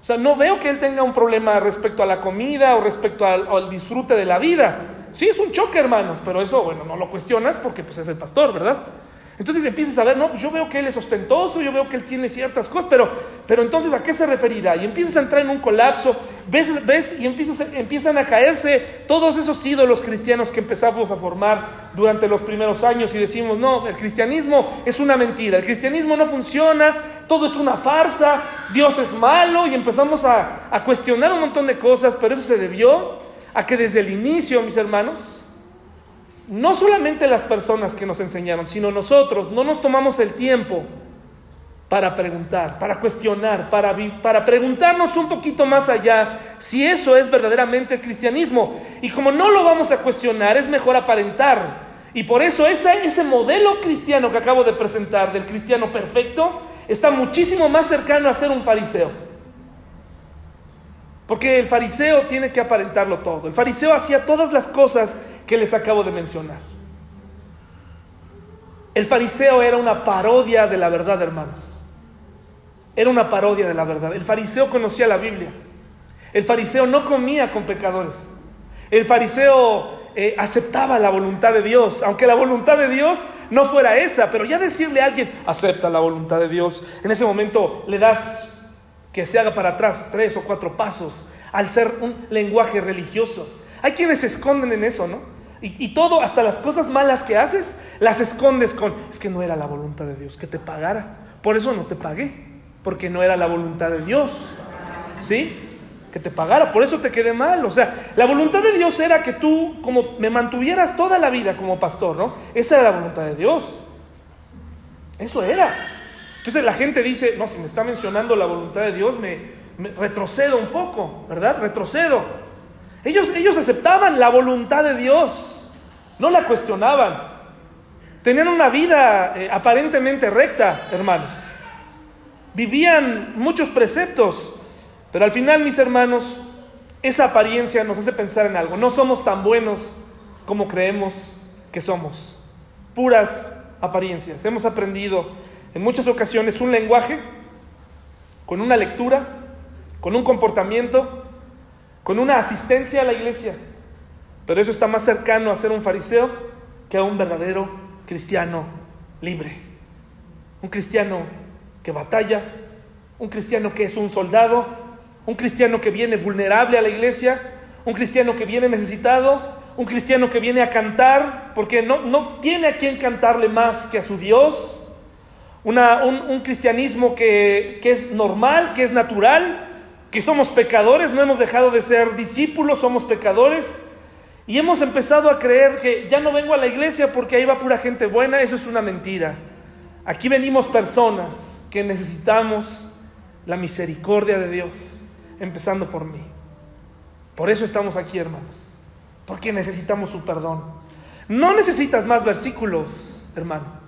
O sea, no veo que él tenga un problema respecto a la comida o respecto al disfrute de la vida. Sí, es un choque, hermanos, pero eso, bueno, no lo cuestionas porque pues es el pastor, ¿verdad? Entonces empiezas a ver, no, pues yo veo que él es ostentoso, yo veo que él tiene ciertas cosas, pero, pero entonces ¿a qué se referirá? Y empiezas a entrar en un colapso, ves, ves y empiezan a caerse todos esos ídolos cristianos que empezamos a formar durante los primeros años y decimos, no, el cristianismo es una mentira, el cristianismo no funciona, todo es una farsa, Dios es malo y empezamos a, a cuestionar un montón de cosas, pero eso se debió a que desde el inicio, mis hermanos, no solamente las personas que nos enseñaron, sino nosotros no nos tomamos el tiempo para preguntar, para cuestionar, para, para preguntarnos un poquito más allá si eso es verdaderamente el cristianismo. Y como no lo vamos a cuestionar, es mejor aparentar. Y por eso ese, ese modelo cristiano que acabo de presentar, del cristiano perfecto, está muchísimo más cercano a ser un fariseo. Porque el fariseo tiene que aparentarlo todo. El fariseo hacía todas las cosas que les acabo de mencionar. El fariseo era una parodia de la verdad, hermanos. Era una parodia de la verdad. El fariseo conocía la Biblia. El fariseo no comía con pecadores. El fariseo eh, aceptaba la voluntad de Dios, aunque la voluntad de Dios no fuera esa, pero ya decirle a alguien, acepta la voluntad de Dios, en ese momento le das que se haga para atrás tres o cuatro pasos al ser un lenguaje religioso. Hay quienes se esconden en eso, ¿no? Y, y, todo, hasta las cosas malas que haces, las escondes con, es que no era la voluntad de Dios, que te pagara. Por eso no te pagué, porque no era la voluntad de Dios. ¿Sí? Que te pagara, por eso te quedé mal. O sea, la voluntad de Dios era que tú, como me mantuvieras toda la vida como pastor, ¿no? Esa era la voluntad de Dios. Eso era. Entonces la gente dice, no, si me está mencionando la voluntad de Dios, me, retrocedo un poco, ¿verdad? Retrocedo. Ellos, ellos aceptaban la voluntad de Dios, no la cuestionaban. Tenían una vida eh, aparentemente recta, hermanos. Vivían muchos preceptos, pero al final, mis hermanos, esa apariencia nos hace pensar en algo. No somos tan buenos como creemos que somos. Puras apariencias. Hemos aprendido en muchas ocasiones un lenguaje con una lectura, con un comportamiento, con una asistencia a la iglesia. Pero eso está más cercano a ser un fariseo que a un verdadero cristiano libre. Un cristiano que batalla, un cristiano que es un soldado, un cristiano que viene vulnerable a la iglesia, un cristiano que viene necesitado, un cristiano que viene a cantar porque no, no tiene a quien cantarle más que a su Dios. Un, un, cristianismo que, que es normal, que es natural, que somos pecadores, no hemos dejado de ser discípulos, somos pecadores. Y hemos empezado a creer que ya no vengo a la iglesia porque ahí va pura gente buena, eso es una mentira. Aquí venimos personas que necesitamos la misericordia de Dios, empezando por mí. Por eso estamos aquí, hermanos, porque necesitamos su perdón. No necesitas más versículos, hermano.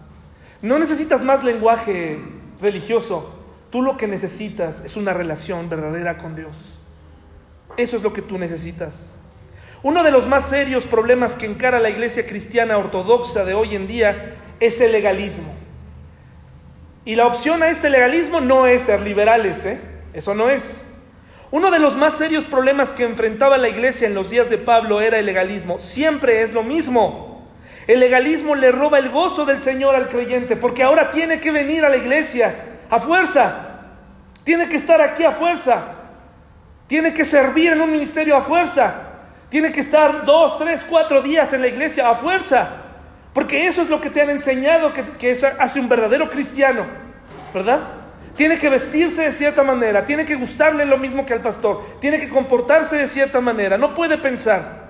No necesitas más lenguaje religioso. Tú lo que necesitas es una relación verdadera con Dios. Eso es lo que tú necesitas. Uno de los más serios problemas que encara la iglesia cristiana ortodoxa de hoy en día es el legalismo. Y la opción a este legalismo no es ser liberales, ¿eh? eso no es. Uno de los más serios problemas que enfrentaba la iglesia en los días de Pablo era el legalismo. Siempre es lo mismo. El legalismo le roba el gozo del Señor al creyente porque ahora tiene que venir a la iglesia a fuerza. Tiene que estar aquí a fuerza. Tiene que servir en un ministerio a fuerza. Tiene que estar dos, tres, cuatro días en la iglesia a fuerza. Porque eso es lo que te han enseñado que, que eso hace un verdadero cristiano. ¿Verdad? Tiene que vestirse de cierta manera. Tiene que gustarle lo mismo que al pastor. Tiene que comportarse de cierta manera. No puede pensar.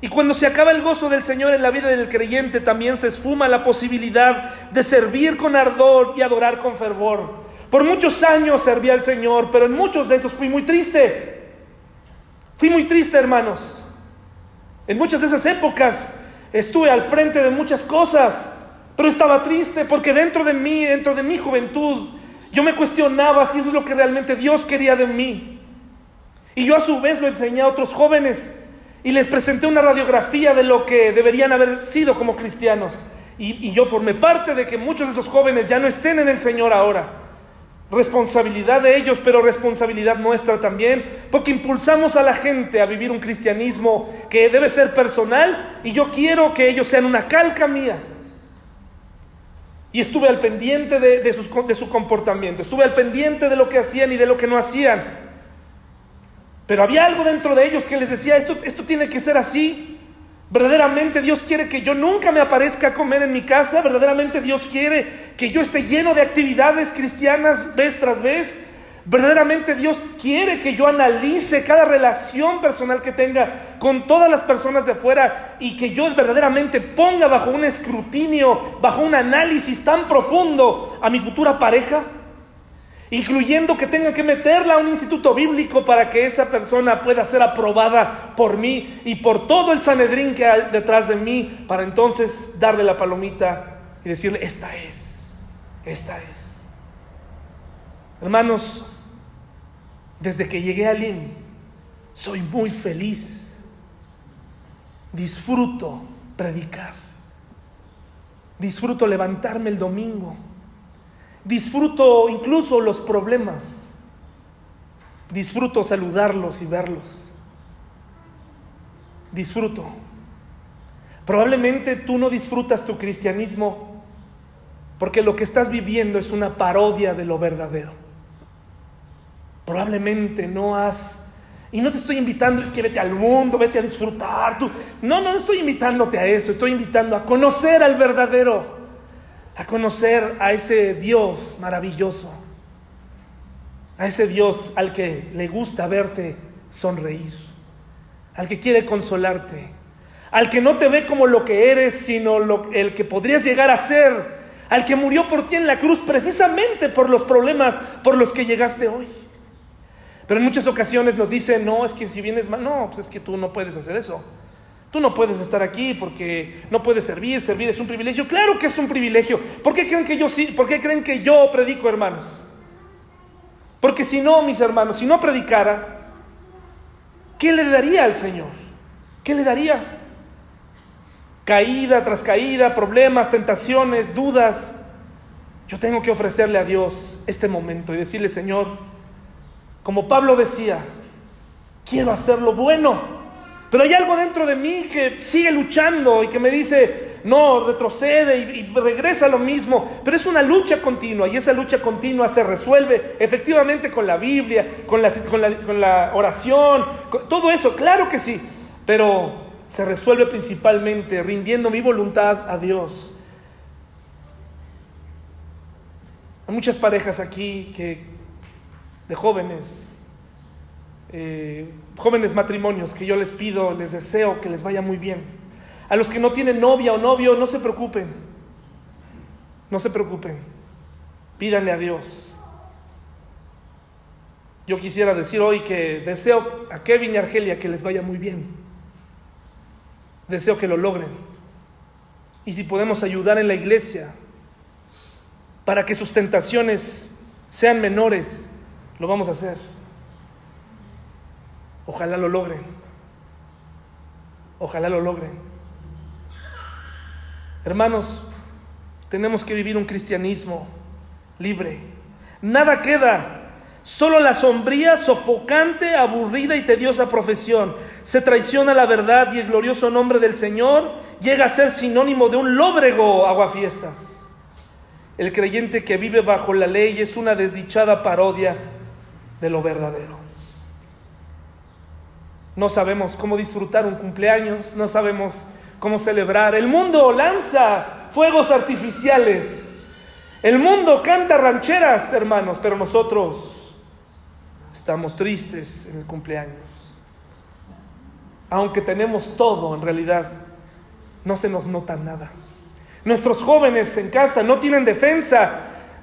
Y cuando se acaba el gozo del Señor en la vida del creyente, también se esfuma la posibilidad de servir con ardor y adorar con fervor. Por muchos años serví al Señor, pero en muchos de esos fui muy triste. Fui muy triste, hermanos. En muchas de esas épocas estuve al frente de muchas cosas, pero estaba triste porque dentro de mí, dentro de mi juventud, yo me cuestionaba si eso es lo que realmente Dios quería de mí. Y yo a su vez lo enseñé a otros jóvenes y les presenté una radiografía de lo que deberían haber sido como cristianos. Y, yo formé parte de que muchos de esos jóvenes ya no estén en el Señor ahora. Responsabilidad de ellos, pero responsabilidad nuestra también, porque impulsamos a la gente a vivir un cristianismo que debe ser personal y yo quiero que ellos sean una calca mía. Y estuve al pendiente de, de, sus, de su comportamiento, estuve al pendiente de lo que hacían y de lo que no hacían. Pero había algo dentro de ellos que les decía, esto, esto tiene que ser así. Verdaderamente Dios quiere que yo nunca me aparezca a comer en mi casa. Verdaderamente Dios quiere que yo esté lleno de actividades cristianas vez tras vez. Verdaderamente Dios quiere que yo analice cada relación personal que tenga con todas las personas de afuera y que yo verdaderamente ponga bajo un escrutinio, bajo un análisis tan profundo a mi futura pareja incluyendo que tenga que meterla a un instituto bíblico para que esa persona pueda ser aprobada por mí y por todo el Sanedrín que hay detrás de mí, para entonces darle la palomita y decirle, esta es, esta es. Hermanos, Desde que llegué a Lim, soy muy feliz. Disfruto predicar. Disfruto levantarme el domingo. Disfruto incluso los problemas. Disfruto saludarlos y verlos. Disfruto. Probablemente tú no disfrutas tu cristianismo porque lo que estás viviendo es una parodia de lo verdadero. Probablemente no has... Y no te estoy invitando, es que vete al mundo, vete a disfrutar. No, no, no estoy invitándote a eso, estoy invitando a conocer al verdadero, a conocer a ese Dios maravilloso, a ese Dios al que le gusta verte sonreír, al que quiere consolarte, al que no te ve como lo que eres, sino el que podrías llegar a ser, al que murió por ti en la cruz precisamente por los problemas por los que llegaste hoy. Pero en muchas ocasiones nos dice, no, es que si vienes mal, no, pues es que tú no puedes hacer eso. Tú no puedes estar aquí porque no puedes servir, servir es un privilegio. Claro que es un privilegio. ¿Por qué creen que yo sí? ¿Por qué creen que yo predico, hermanos? Porque si no, mis hermanos, si no predicara, ¿qué le daría al Señor? ¿Qué le daría? Caída tras caída, problemas, tentaciones, dudas. Yo tengo que ofrecerle a Dios este momento y decirle, Señor, como Pablo decía, quiero hacer lo bueno, pero hay algo dentro de mí que sigue luchando y que me dice, no, retrocede y, regresa a lo mismo, pero es una lucha continua y esa lucha continua se resuelve efectivamente con la Biblia, con la, con la, con la oración, todo eso, claro que sí, pero se resuelve principalmente rindiendo mi voluntad a Dios. Hay muchas parejas aquí que de jóvenes, eh, jóvenes matrimonios que yo les pido, les deseo que les vaya muy bien. A los que no tienen novia o novio, no se preocupen, no se preocupen, pídanle a Dios. Yo quisiera decir hoy que deseo a Kevin y Argelia que les vaya muy bien. Deseo que lo logren. Y si podemos ayudar en la iglesia para que sus tentaciones sean menores, lo vamos a hacer. Ojalá lo logren. Ojalá lo logren. Hermanos, tenemos que vivir un cristianismo libre. Nada queda. Solo la sombría, sofocante, aburrida y tediosa profesión. Se traiciona la verdad y el glorioso nombre del Señor llega a ser sinónimo de un lóbrego aguafiestas. El creyente que vive bajo la ley es una desdichada parodia de lo verdadero. No sabemos cómo disfrutar un cumpleaños, no sabemos cómo celebrar. El mundo lanza fuegos artificiales. El mundo canta rancheras, hermanos, pero nosotros estamos tristes en el cumpleaños. Aunque tenemos todo, en realidad, no se nos nota nada. Nuestros jóvenes en casa no tienen defensa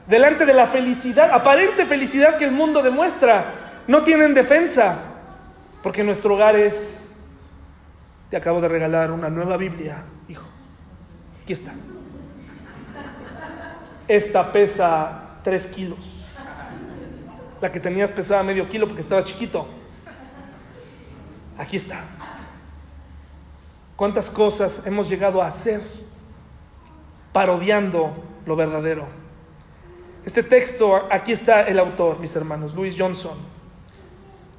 delante de la felicidad, aparente felicidad que el mundo demuestra. No tienen defensa, porque nuestro hogar es, te acabo de regalar una nueva Biblia, hijo. Aquí está. Esta pesa tres kilos. La que tenías pesaba medio kilo porque estaba chiquito. Aquí está. ¿Cuántas cosas hemos llegado a hacer parodiando lo verdadero? Este texto, aquí está el autor, mis hermanos, Louis Johnson.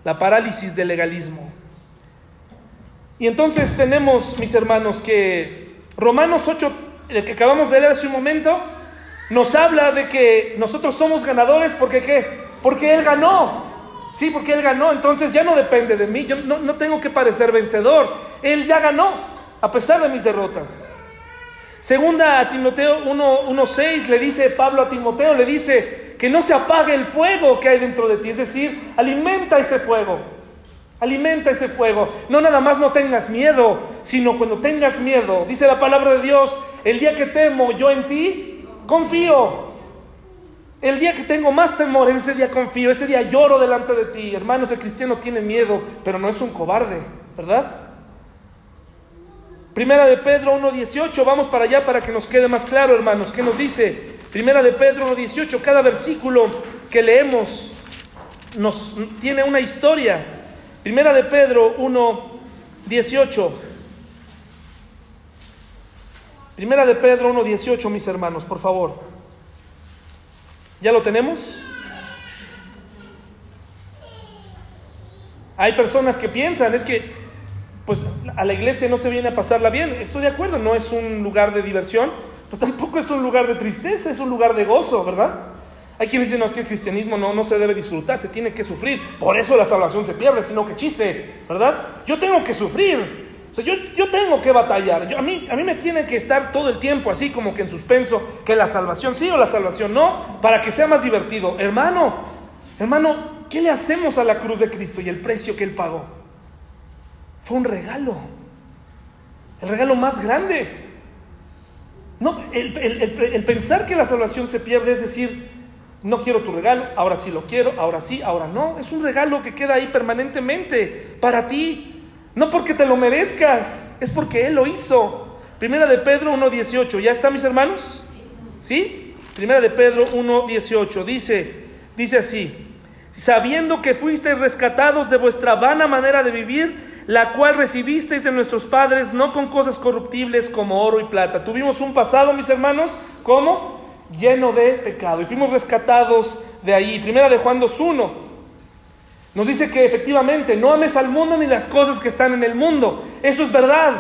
La parálisis del legalismo. Y entonces tenemos, mis hermanos, que Romanos 8, el que acabamos de leer hace un momento, nos habla de que nosotros somos ganadores porque qué? Porque Él ganó. Sí, porque Él ganó. Entonces ya no depende de mí. Yo no, no tengo que parecer vencedor. Él ya ganó, a pesar de mis derrotas. Segunda a Timoteo 1.6 le dice Pablo a Timoteo, le dice que no se apague el fuego que hay dentro de ti. Es decir, alimenta ese fuego. Alimenta ese fuego. No nada más no tengas miedo, sino cuando tengas miedo. Dice la palabra de Dios, el día que temo yo en ti, confío. El día que tengo más temor, ese día confío, ese día lloro delante de ti. Hermanos, el cristiano tiene miedo, pero no es un cobarde, ¿verdad? Primera de Pedro 1.18, vamos para allá para que nos quede más claro, hermanos, ¿qué nos dice? Primera de Pedro 1.18, cada versículo que leemos nos tiene una historia. Primera de Pedro 1, 18. Primera de Pedro 1, 18, mis hermanos, por favor. ¿Ya lo tenemos? Hay personas que piensan, es que pues a la iglesia no se viene a pasarla bien. Estoy de acuerdo, no es un lugar de diversión, pero tampoco es un lugar de tristeza, es un lugar de gozo, ¿verdad? Hay quienes dicen, no, es que el cristianismo no, no se debe disfrutar, se tiene que sufrir. Por eso la salvación se pierde, sino que chiste, ¿verdad? Yo tengo que sufrir. O sea, yo, yo tengo que batallar. Yo, a, mí, a mí me tiene que estar todo el tiempo así como que en suspenso, que la salvación sí o la salvación no, para que sea más divertido. Hermano, hermano, ¿qué le hacemos a la cruz de Cristo y el precio que Él pagó? Fue un regalo. El regalo más grande. No, el, el, el, pensar que la salvación se pierde es decir, no quiero tu regalo, ahora sí lo quiero, ahora sí, ahora no. Es un regalo que queda ahí permanentemente para ti. No porque te lo merezcas, es porque Él lo hizo. Primera de Pedro 1.18, ¿ya está mis hermanos? ¿Sí? Primera de Pedro 1.18, dice, dice así, sabiendo que fuisteis rescatados de vuestra vana manera de vivir, la cual recibisteis de nuestros padres, no con cosas corruptibles como oro y plata. Tuvimos un pasado, mis hermanos, ¿cómo? Lleno de pecado. Y fuimos rescatados de ahí. Primera de Juan 2.1. Nos dice que efectivamente no ames al mundo ni las cosas que están en el mundo. Eso es verdad.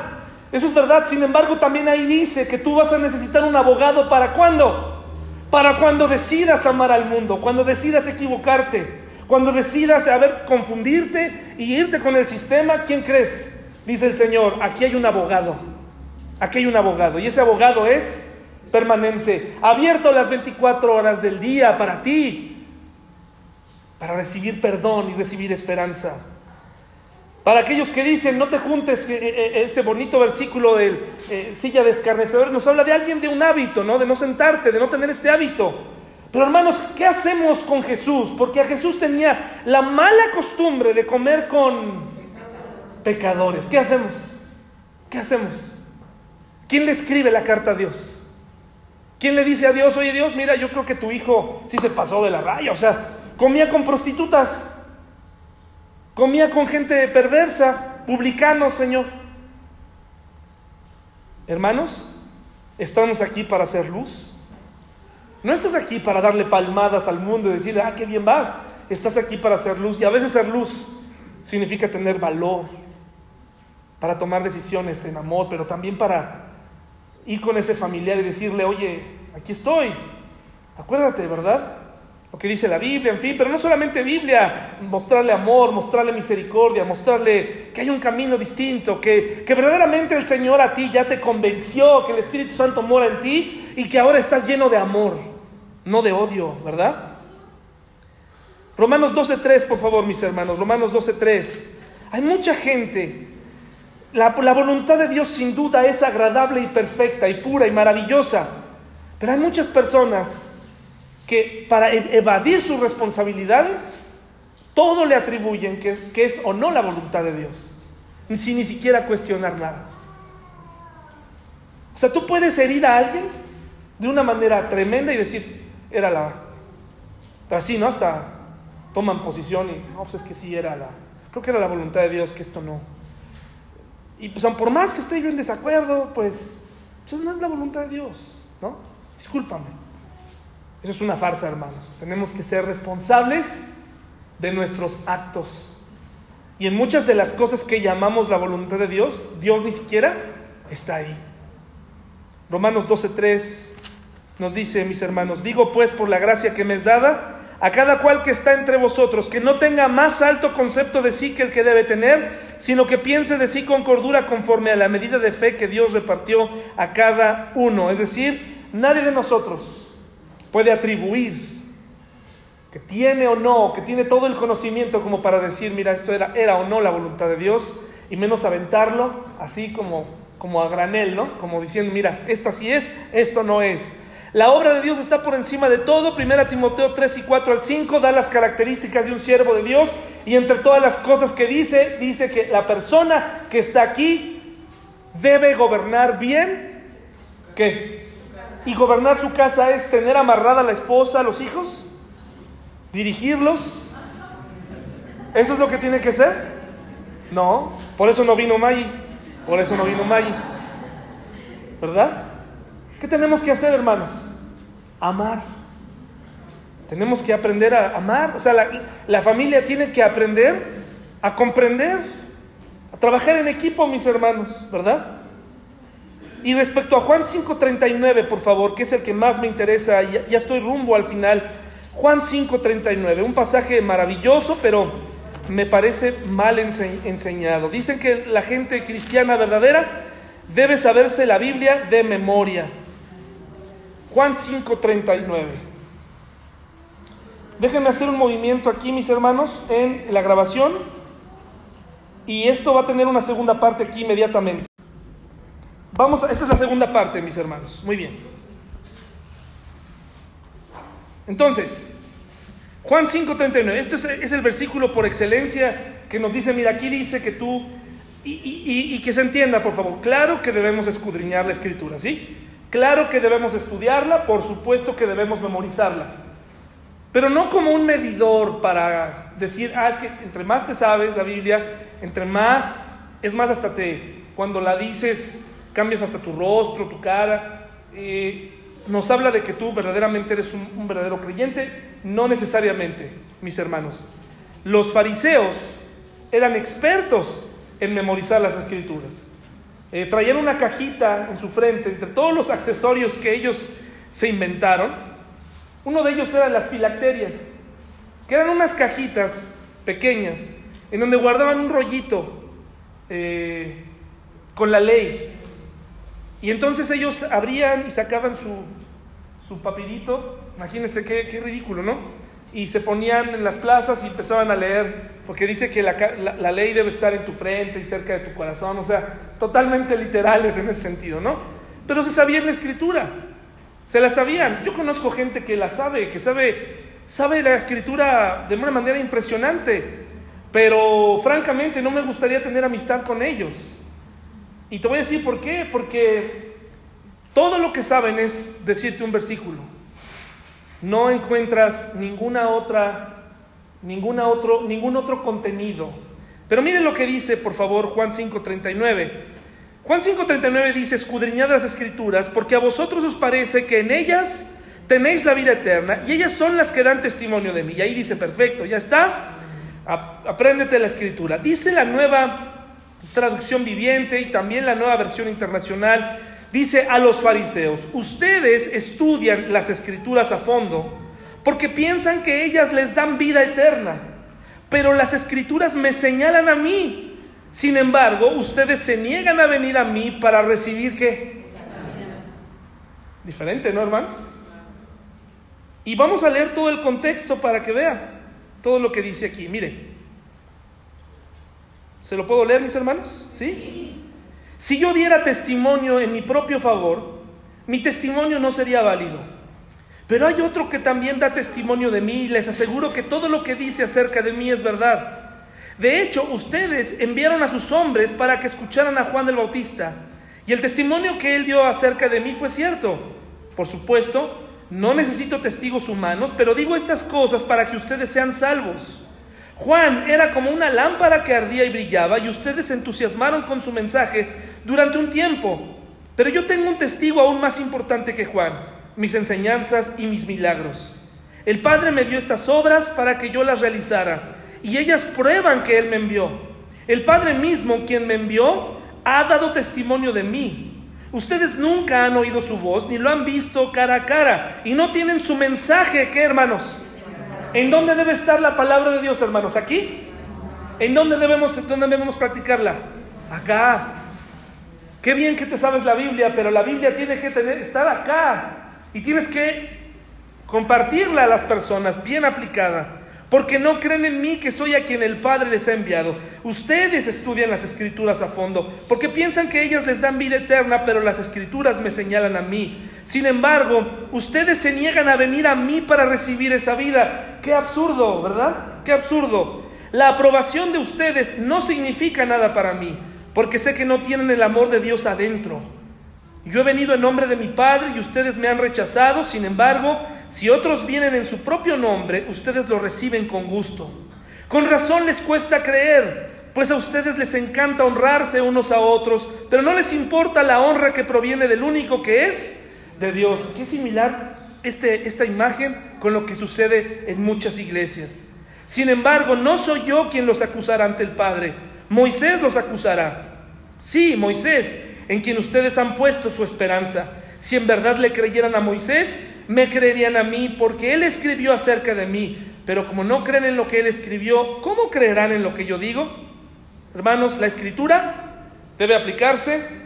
Eso es verdad. Sin embargo, también ahí dice que tú vas a necesitar un abogado para cuándo? Para cuando decidas amar al mundo, cuando decidas equivocarte, cuando decidas saber confundirte y irte con el sistema. ¿Quién crees? Dice el Señor, aquí hay un abogado. Aquí hay un abogado. Y ese abogado es permanente, abierto las 24 horas del día para ti para recibir perdón y recibir esperanza. Para aquellos que dicen, no te juntes, ese bonito versículo de eh, silla de escarnecedor nos habla de alguien de un hábito, ¿no? De no sentarte, de no tener este hábito. Pero hermanos, ¿qué hacemos con Jesús? Porque a Jesús tenía la mala costumbre de comer con pecadores. ¿Qué hacemos? ¿Qué hacemos? ¿Quién le escribe la carta a Dios? ¿Quién le dice a Dios, oye Dios, mira, yo creo que tu hijo sí se pasó de la raya, o sea, comía con prostitutas, comía con gente perversa, publicanos, Señor. Hermanos, estamos aquí para hacer luz. No estás aquí para darle palmadas al mundo y decirle, ah, qué bien vas. Estás aquí para hacer luz. Y a veces ser luz significa tener valor, para tomar decisiones en amor, pero también para ir con ese familiar y decirle, oye, aquí estoy. Acuérdate, ¿verdad? lo que dice la Biblia, en fin, pero no solamente Biblia, mostrarle amor, mostrarle misericordia, mostrarle que hay un camino distinto, que, que verdaderamente el Señor a ti ya te convenció, que el Espíritu Santo mora en ti y que ahora estás lleno de amor, no de odio, ¿verdad? Romanos 12.3, por favor, mis hermanos, Romanos 12.3. Hay mucha gente, la, voluntad de Dios sin duda es agradable y perfecta y pura y maravillosa, pero hay muchas personas que para e-, evadir sus responsabilidades, todo le atribuyen que, que es o no la voluntad de Dios, sin ni siquiera cuestionar nada. O sea, tú puedes herir a alguien de una manera tremenda y decir, era la... Pero así, ¿no? Hasta toman posición y, no, pues es que sí era la... Creo que era la voluntad de Dios, que esto no. Y pues por más que esté yo en desacuerdo, pues, pues no es la voluntad de Dios, ¿no? Discúlpame. Eso es una farsa, hermanos. Tenemos que ser responsables de nuestros actos. Y en muchas de las cosas que llamamos la voluntad de Dios, Dios ni siquiera está ahí. Romanos 12:3 nos dice, mis hermanos, digo pues por la gracia que me es dada, a cada cual que está entre vosotros, que no tenga más alto concepto de sí que el que debe tener, sino que piense de sí con cordura conforme a la medida de fe que Dios repartió a cada uno. Es decir, nadie de nosotros puede atribuir que tiene o no, que tiene todo el conocimiento como para decir, mira, esto era, era o no la voluntad de Dios, y menos aventarlo así como, como a granel, ¿no? Como diciendo, mira, esta sí es, esto no es. La obra de Dios está por encima de todo. Primera Timoteo 3 y 4 al 5 da las características de un siervo de Dios y entre todas las cosas que dice, dice que la persona que está aquí debe gobernar bien, ¿qué? Y gobernar su casa es tener amarrada a la esposa, a los hijos, dirigirlos, ¿Eso es lo que tiene que ser? No, por eso no vino Maggie, por eso no vino Maggie. ¿Verdad? ¿Qué tenemos que hacer, hermanos? Amar. Tenemos que aprender a amar. O sea, la, familia tiene que aprender a comprender, a trabajar en equipo, mis hermanos, ¿verdad? Y respecto a Juan 5.39, por favor, que es el que más me interesa, ya, ya estoy rumbo al final. Juan 5.39, un pasaje maravilloso, pero me parece mal ense enseñado. Dicen que la gente cristiana verdadera debe saberse la Biblia de memoria. Juan 5.39. Déjenme hacer un movimiento aquí, mis hermanos, en la grabación. Y esto va a tener una segunda parte aquí inmediatamente. Vamos a, esta es la segunda parte, mis hermanos. Muy bien. Entonces, Juan 5:39, este es, es, el versículo por excelencia que nos dice, mira, aquí dice que tú, y, que se entienda, por favor, claro que debemos escudriñar la escritura, ¿sí? Claro que debemos estudiarla, por supuesto que debemos memorizarla, pero no como un medidor para decir, ah, es que entre más te sabes la Biblia, entre más, es más, hasta te, cuando la dices, cambias hasta tu rostro, tu cara, eh, nos habla de que tú verdaderamente eres un, un, verdadero creyente, no necesariamente, mis hermanos. Los fariseos eran expertos en memorizar las escrituras. Eh, traían una cajita en su frente, entre todos los accesorios que ellos se inventaron, uno de ellos eran las filacterias, que eran unas cajitas pequeñas en donde guardaban un rollito eh, con la ley, y entonces ellos abrían y sacaban su, su papirito, imagínense qué, qué, ridículo, ¿no? Y se ponían en las plazas y empezaban a leer, porque dice que la, ley debe estar en tu frente y cerca de tu corazón, o sea, totalmente literales en ese sentido, ¿no? Pero se sabían la escritura, se la sabían. Yo conozco gente que la sabe, que sabe, sabe la escritura de una manera impresionante, pero francamente no me gustaría tener amistad con ellos. Y te voy a decir por qué, porque todo lo que saben es decirte un versículo. No encuentras ninguna otra, ninguna otro, ningún otro contenido. Pero miren lo que dice, por favor, Juan 5:39. Juan 5:39 dice, escudriñad las escrituras, porque a vosotros os parece que en ellas tenéis la vida eterna, y ellas son las que dan testimonio de mí. Y ahí dice, perfecto, ya está, apréndete la escritura. Dice la nueva traducción viviente y también la nueva versión internacional, dice a los fariseos, ustedes estudian las escrituras a fondo porque piensan que ellas les dan vida eterna, pero las escrituras me señalan a mí. Sin embargo, ustedes se niegan a venir a mí para recibir qué? Diferente, ¿no, hermanos? Y vamos a leer todo el contexto para que vean todo lo que dice aquí. Miren. ¿Se lo puedo leer, mis hermanos? ¿Sí? Si yo diera testimonio en mi propio favor, mi testimonio no sería válido. Pero hay otro que también da testimonio de mí y les aseguro que todo lo que dice acerca de mí es verdad. De hecho, ustedes enviaron a sus hombres para que escucharan a Juan el Bautista. Y el testimonio que él dio acerca de mí fue cierto. Por supuesto, no necesito testigos humanos, pero digo estas cosas para que ustedes sean salvos. Juan era como una lámpara que ardía y brillaba y ustedes se entusiasmaron con su mensaje durante un tiempo. Pero yo tengo un testigo aún más importante que Juan, mis enseñanzas y mis milagros. El Padre me dio estas obras para que yo las realizara y ellas prueban que Él me envió. El Padre mismo, quien me envió, ha dado testimonio de mí. Ustedes nunca han oído su voz ni lo han visto cara a cara y no tienen su mensaje, ¿qué hermanos? ¿En dónde debe estar la palabra de Dios, hermanos? ¿Aquí? ¿En dónde debemos, dónde debemos practicarla? Acá. Qué bien que te sabes la Biblia, pero la Biblia tiene que tener, estar acá. Y tienes que compartirla a las personas, bien aplicada. Porque no creen en mí que soy a quien el Padre les ha enviado. Ustedes estudian las escrituras a fondo, porque piensan que ellas les dan vida eterna, pero las escrituras me señalan a mí. Sin embargo, ustedes se niegan a venir a mí para recibir esa vida. Qué absurdo, ¿verdad? Qué absurdo. La aprobación de ustedes no significa nada para mí, porque sé que no tienen el amor de Dios adentro. Yo he venido en nombre de mi Padre y ustedes me han rechazado, sin embargo, si otros vienen en su propio nombre, ustedes lo reciben con gusto. Con razón les cuesta creer, pues a ustedes les encanta honrarse unos a otros, pero no les importa la honra que proviene del único que es de Dios. Qué similar este, esta imagen con lo que sucede en muchas iglesias. Sin embargo, no soy yo quien los acusará ante el Padre. Moisés los acusará. Sí, Moisés, en quien ustedes han puesto su esperanza. Si en verdad le creyeran a Moisés, me creerían a mí, porque él escribió acerca de mí. Pero como no creen en lo que él escribió, ¿cómo creerán en lo que yo digo? Hermanos, la escritura debe aplicarse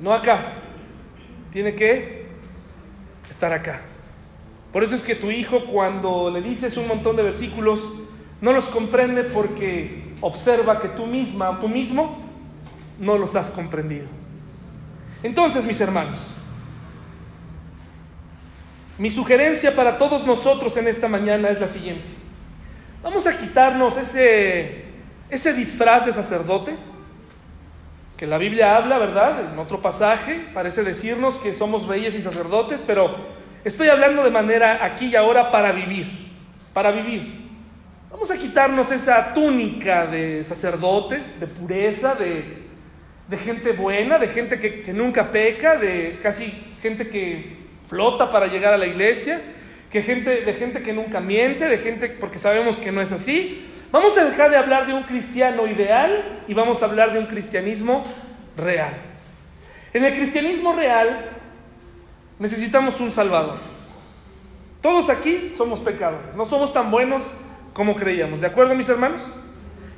no acá, tiene que estar acá. Por eso es que tu hijo cuando le dices un montón de versículos, no los comprende porque observa que tú misma, tú mismo, no los has comprendido. Entonces, mis hermanos, mi sugerencia para todos nosotros en esta mañana es la siguiente. Vamos a quitarnos ese, ese disfraz de sacerdote, que la Biblia habla, ¿verdad? En otro pasaje parece decirnos que somos reyes y sacerdotes, pero estoy hablando de manera aquí y ahora para vivir, para vivir. Vamos a quitarnos esa túnica de sacerdotes, de pureza, de, de gente buena, de gente que, que nunca peca, de casi gente que flota para llegar a la iglesia, que gente, de gente que nunca miente, de gente porque sabemos que no es así. Vamos a dejar de hablar de un cristiano ideal y vamos a hablar de un cristianismo real. En el cristianismo real necesitamos un salvador. Todos aquí somos pecadores, no somos tan buenos como creíamos, ¿de acuerdo mis hermanos?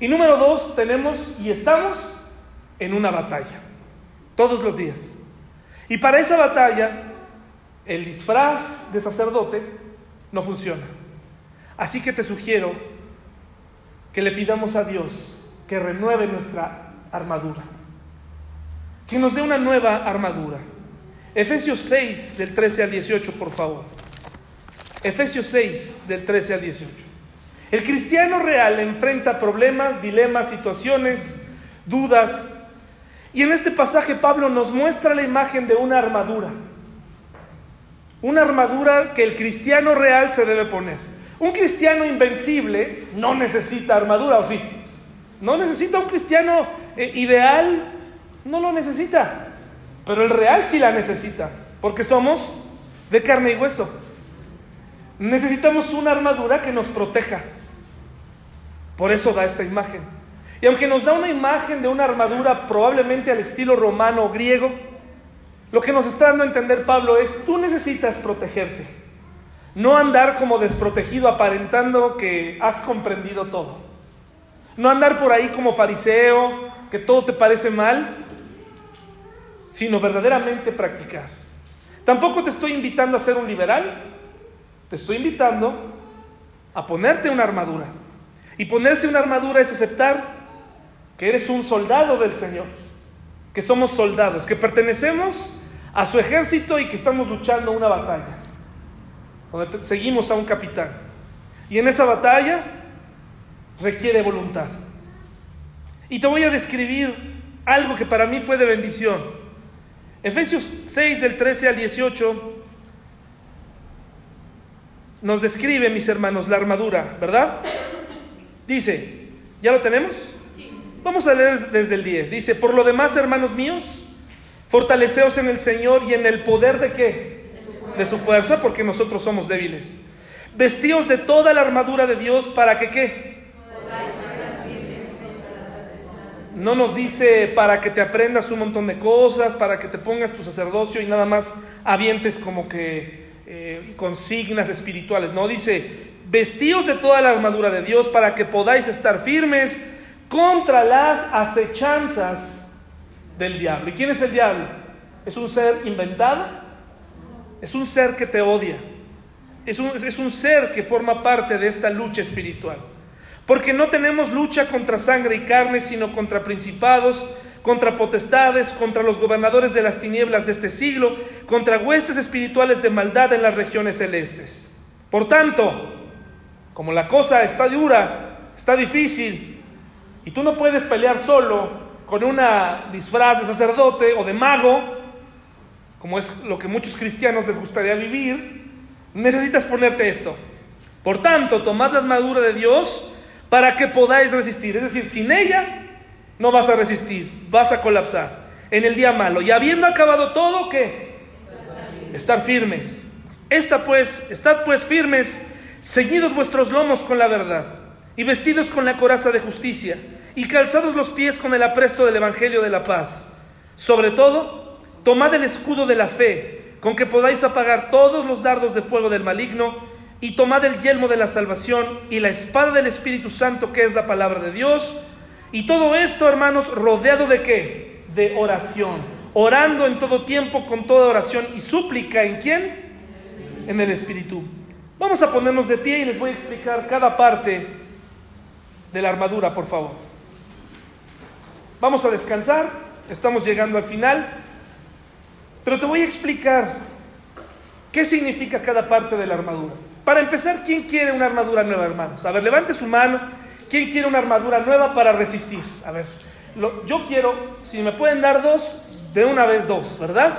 Y número dos, tenemos y estamos en una batalla, todos los días. Y para esa batalla, el disfraz de sacerdote no funciona. Así que te sugiero que le pidamos a Dios que renueve nuestra armadura, que nos dé una nueva armadura. Efesios 6 del 13 al 18, por favor. Efesios 6 del 13 al 18. El cristiano real enfrenta problemas, dilemas, situaciones, dudas. Y en este pasaje Pablo nos muestra la imagen de una armadura. Una armadura que el cristiano real se debe poner. Un cristiano invencible no necesita armadura, ¿o sí? No necesita un cristiano eh, ideal, no lo necesita. Pero el real sí la necesita, porque somos de carne y hueso. Necesitamos una armadura que nos proteja. Por eso da esta imagen. Y aunque nos da una imagen de una armadura probablemente al estilo romano o griego, lo que nos está dando a entender Pablo es, tú necesitas protegerte. No andar como desprotegido aparentando que has comprendido todo. No andar por ahí como fariseo, que todo te parece mal, sino verdaderamente practicar. Tampoco te estoy invitando a ser un liberal, te estoy invitando a ponerte una armadura. Y ponerse una armadura es aceptar que eres un soldado del Señor, que somos soldados, que pertenecemos a su ejército y que estamos luchando una batalla, donde seguimos a un capitán. Y en esa batalla requiere voluntad. Y te voy a describir algo que para mí fue de bendición. Efesios 6 del 13 al 18 nos describe, mis hermanos, la armadura, ¿verdad? Dice, ¿ya lo tenemos? Vamos a leer desde el 10. Dice, por lo demás, hermanos míos, fortaleceos en el Señor y en el poder de qué? De su fuerza, porque nosotros somos débiles. Vestíos de toda la armadura de Dios para que qué? No nos dice para que te aprendas un montón de cosas, para que te pongas tu sacerdocio y nada más avientes como que eh, consignas espirituales. No, dice, vestíos de toda la armadura de Dios para que podáis estar firmes contra las acechanzas del diablo. ¿Y quién es el diablo? ¿Es un ser inventado? Es un ser que te odia. Es un, es un ser que forma parte de esta lucha espiritual. Porque no tenemos lucha contra sangre y carne, sino contra principados, contra potestades, contra los gobernadores de las tinieblas de este siglo, contra huestes espirituales de maldad en las regiones celestes. Por tanto, como la cosa está dura, está difícil, y tú no puedes pelear solo con una disfraz de sacerdote o de mago, como es lo que muchos cristianos les gustaría vivir, necesitas ponerte esto. Por tanto, tomad la armadura de Dios, para que podáis resistir. Es decir, sin ella no vas a resistir, vas a colapsar en el día malo. Y habiendo acabado todo, ¿qué? Estar firmes. Esta pues, estad pues firmes, ceñidos vuestros lomos con la verdad, y vestidos con la coraza de justicia, y calzados los pies con el apresto del Evangelio de la paz. Sobre todo, tomad el escudo de la fe, con que podáis apagar todos los dardos de fuego del maligno, y tomad el yelmo de la salvación y la espada del Espíritu Santo, que es la palabra de Dios. Y todo esto, hermanos, rodeado de qué? De oración. Orando en todo tiempo con toda oración y súplica. ¿En quién? En el Espíritu. Vamos a ponernos de pie y les voy a explicar cada parte de la armadura, por favor. Vamos a descansar. Estamos llegando al final. Pero te voy a explicar qué significa cada parte de la armadura. Para empezar, ¿quién quiere una armadura nueva, hermanos? A ver, levante su mano. ¿Quién quiere una armadura nueva para resistir? A ver, yo quiero, si me pueden dar dos, de una vez dos, ¿verdad?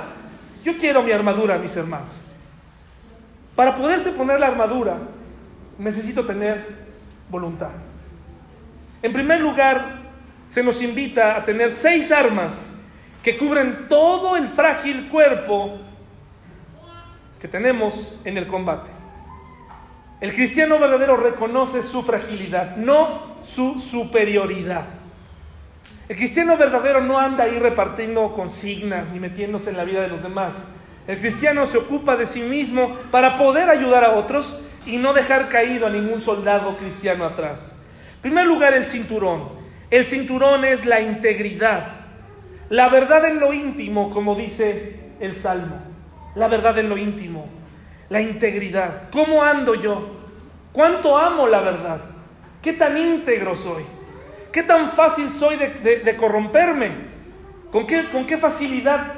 Yo quiero mi armadura, mis hermanos. Para poderse poner la armadura, necesito tener voluntad. En primer lugar, se nos invita a tener seis armas que cubren todo el frágil cuerpo que tenemos en el combate. El cristiano verdadero reconoce su fragilidad, no su superioridad. El cristiano verdadero no anda ahí repartiendo consignas ni metiéndose en la vida de los demás. El cristiano se ocupa de sí mismo para poder ayudar a otros y no dejar caído a ningún soldado cristiano atrás. Primer lugar, el cinturón. El cinturón es la integridad, la verdad en lo íntimo, como dice el Salmo. La verdad en lo íntimo la integridad. ¿Cómo ando yo? ¿Cuánto amo la verdad? ¿Qué tan íntegro soy? ¿Qué tan fácil soy de, corromperme? ¿Con qué, ¿Con qué facilidad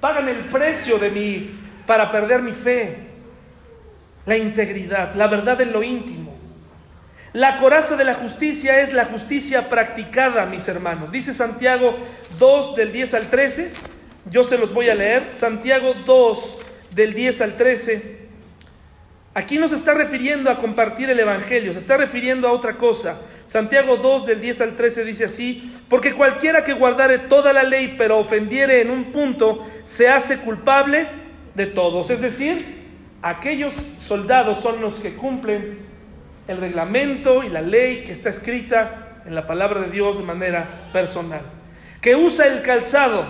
pagan el precio de mí para perder mi fe? La integridad, la verdad en lo íntimo. La coraza de la justicia es la justicia practicada, mis hermanos. Dice Santiago 2 del 10 al 13. Yo se los voy a leer. Santiago 2 del 10 al 13. Aquí no se está refiriendo a compartir el Evangelio, se está refiriendo a otra cosa. Santiago 2 del 10 al 13 dice así, porque cualquiera que guardare toda la ley pero ofendiere en un punto, se hace culpable de todos. Es decir, aquellos soldados son los que cumplen el reglamento y la ley que está escrita en la palabra de Dios de manera personal. Que usa el calzado,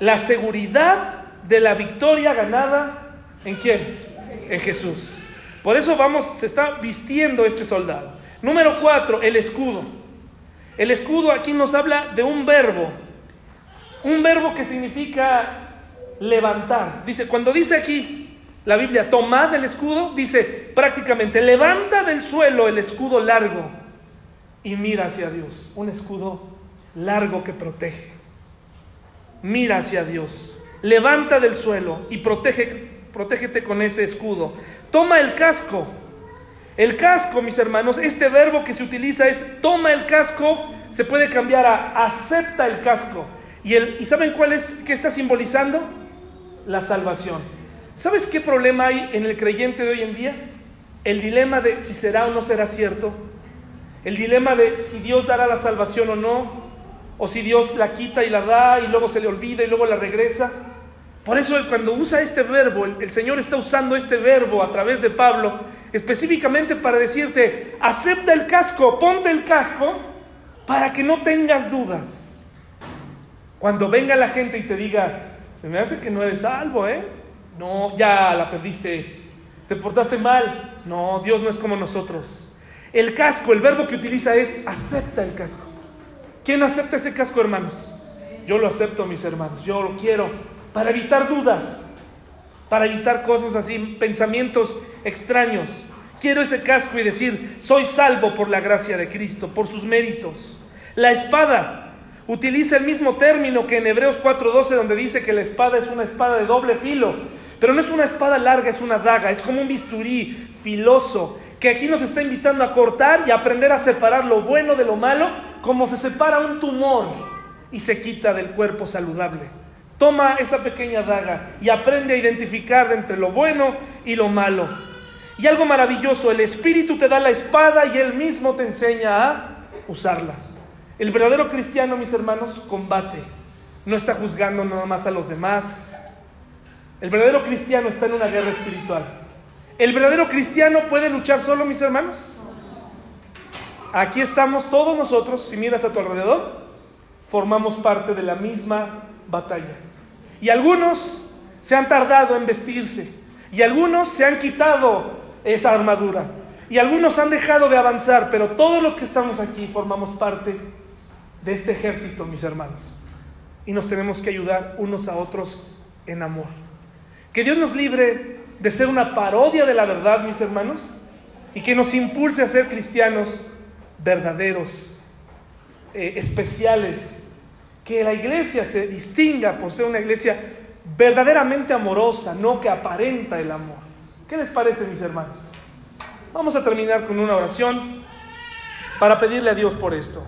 la seguridad de la victoria ganada en quién? en Jesús. Por eso vamos, se está vistiendo este soldado. Número cuatro, el escudo. El escudo aquí nos habla de un verbo, un verbo que significa levantar. Dice, cuando dice aquí la Biblia, tomad el escudo, dice prácticamente, levanta del suelo el escudo largo y mira hacia Dios. Un escudo largo que protege. Mira hacia Dios. Levanta del suelo y protege protégete con ese escudo. Toma el casco. El casco, mis hermanos, este verbo que se utiliza es toma el casco, se puede cambiar a acepta el casco. ¿Y, el, ¿y saben cuál es, qué está simbolizando? La salvación. ¿Sabes qué problema hay en el creyente de hoy en día? El dilema de si será o no será cierto. El dilema de si Dios dará la salvación o no. O si Dios la quita y la da y luego se le olvida y luego la regresa. Por eso cuando usa este verbo, el, Señor está usando este verbo a través de Pablo, específicamente para decirte, acepta el casco, ponte el casco, para que no tengas dudas. Cuando venga la gente y te diga, se me hace que no eres salvo, ¿eh? No, ya la perdiste, te portaste mal. No, Dios no es como nosotros. El casco, el verbo que utiliza es acepta el casco. ¿Quién acepta ese casco, hermanos? Yo lo acepto, mis hermanos, yo lo quiero para evitar dudas, para evitar cosas así, pensamientos extraños. Quiero ese casco y decir, soy salvo por la gracia de Cristo, por sus méritos. La espada utiliza el mismo término que en Hebreos 4:12, donde dice que la espada es una espada de doble filo, pero no es una espada larga, es una daga, es como un bisturí filoso, que aquí nos está invitando a cortar y aprender a separar lo bueno de lo malo, como se separa un tumor y se quita del cuerpo saludable. Toma esa pequeña daga y aprende a identificar entre lo bueno y lo malo. Y algo maravilloso, el Espíritu te da la espada y Él mismo te enseña a usarla. El verdadero cristiano, mis hermanos, combate. No está juzgando nada más a los demás. El verdadero cristiano está en una guerra espiritual. ¿El verdadero cristiano puede luchar solo, mis hermanos? Aquí estamos todos nosotros, si miras a tu alrededor, formamos parte de la misma batalla. Y algunos se han tardado en vestirse, y algunos se han quitado esa armadura, y algunos han dejado de avanzar, pero todos los que estamos aquí formamos parte de este ejército, mis hermanos. Y nos tenemos que ayudar unos a otros en amor. Que Dios nos libre de ser una parodia de la verdad, mis hermanos, y que nos impulse a ser cristianos verdaderos, eh, especiales, que la iglesia se distinga por ser una iglesia verdaderamente amorosa, no que aparenta el amor. ¿Qué les parece, mis hermanos? Vamos a terminar con una oración para pedirle a Dios por esto.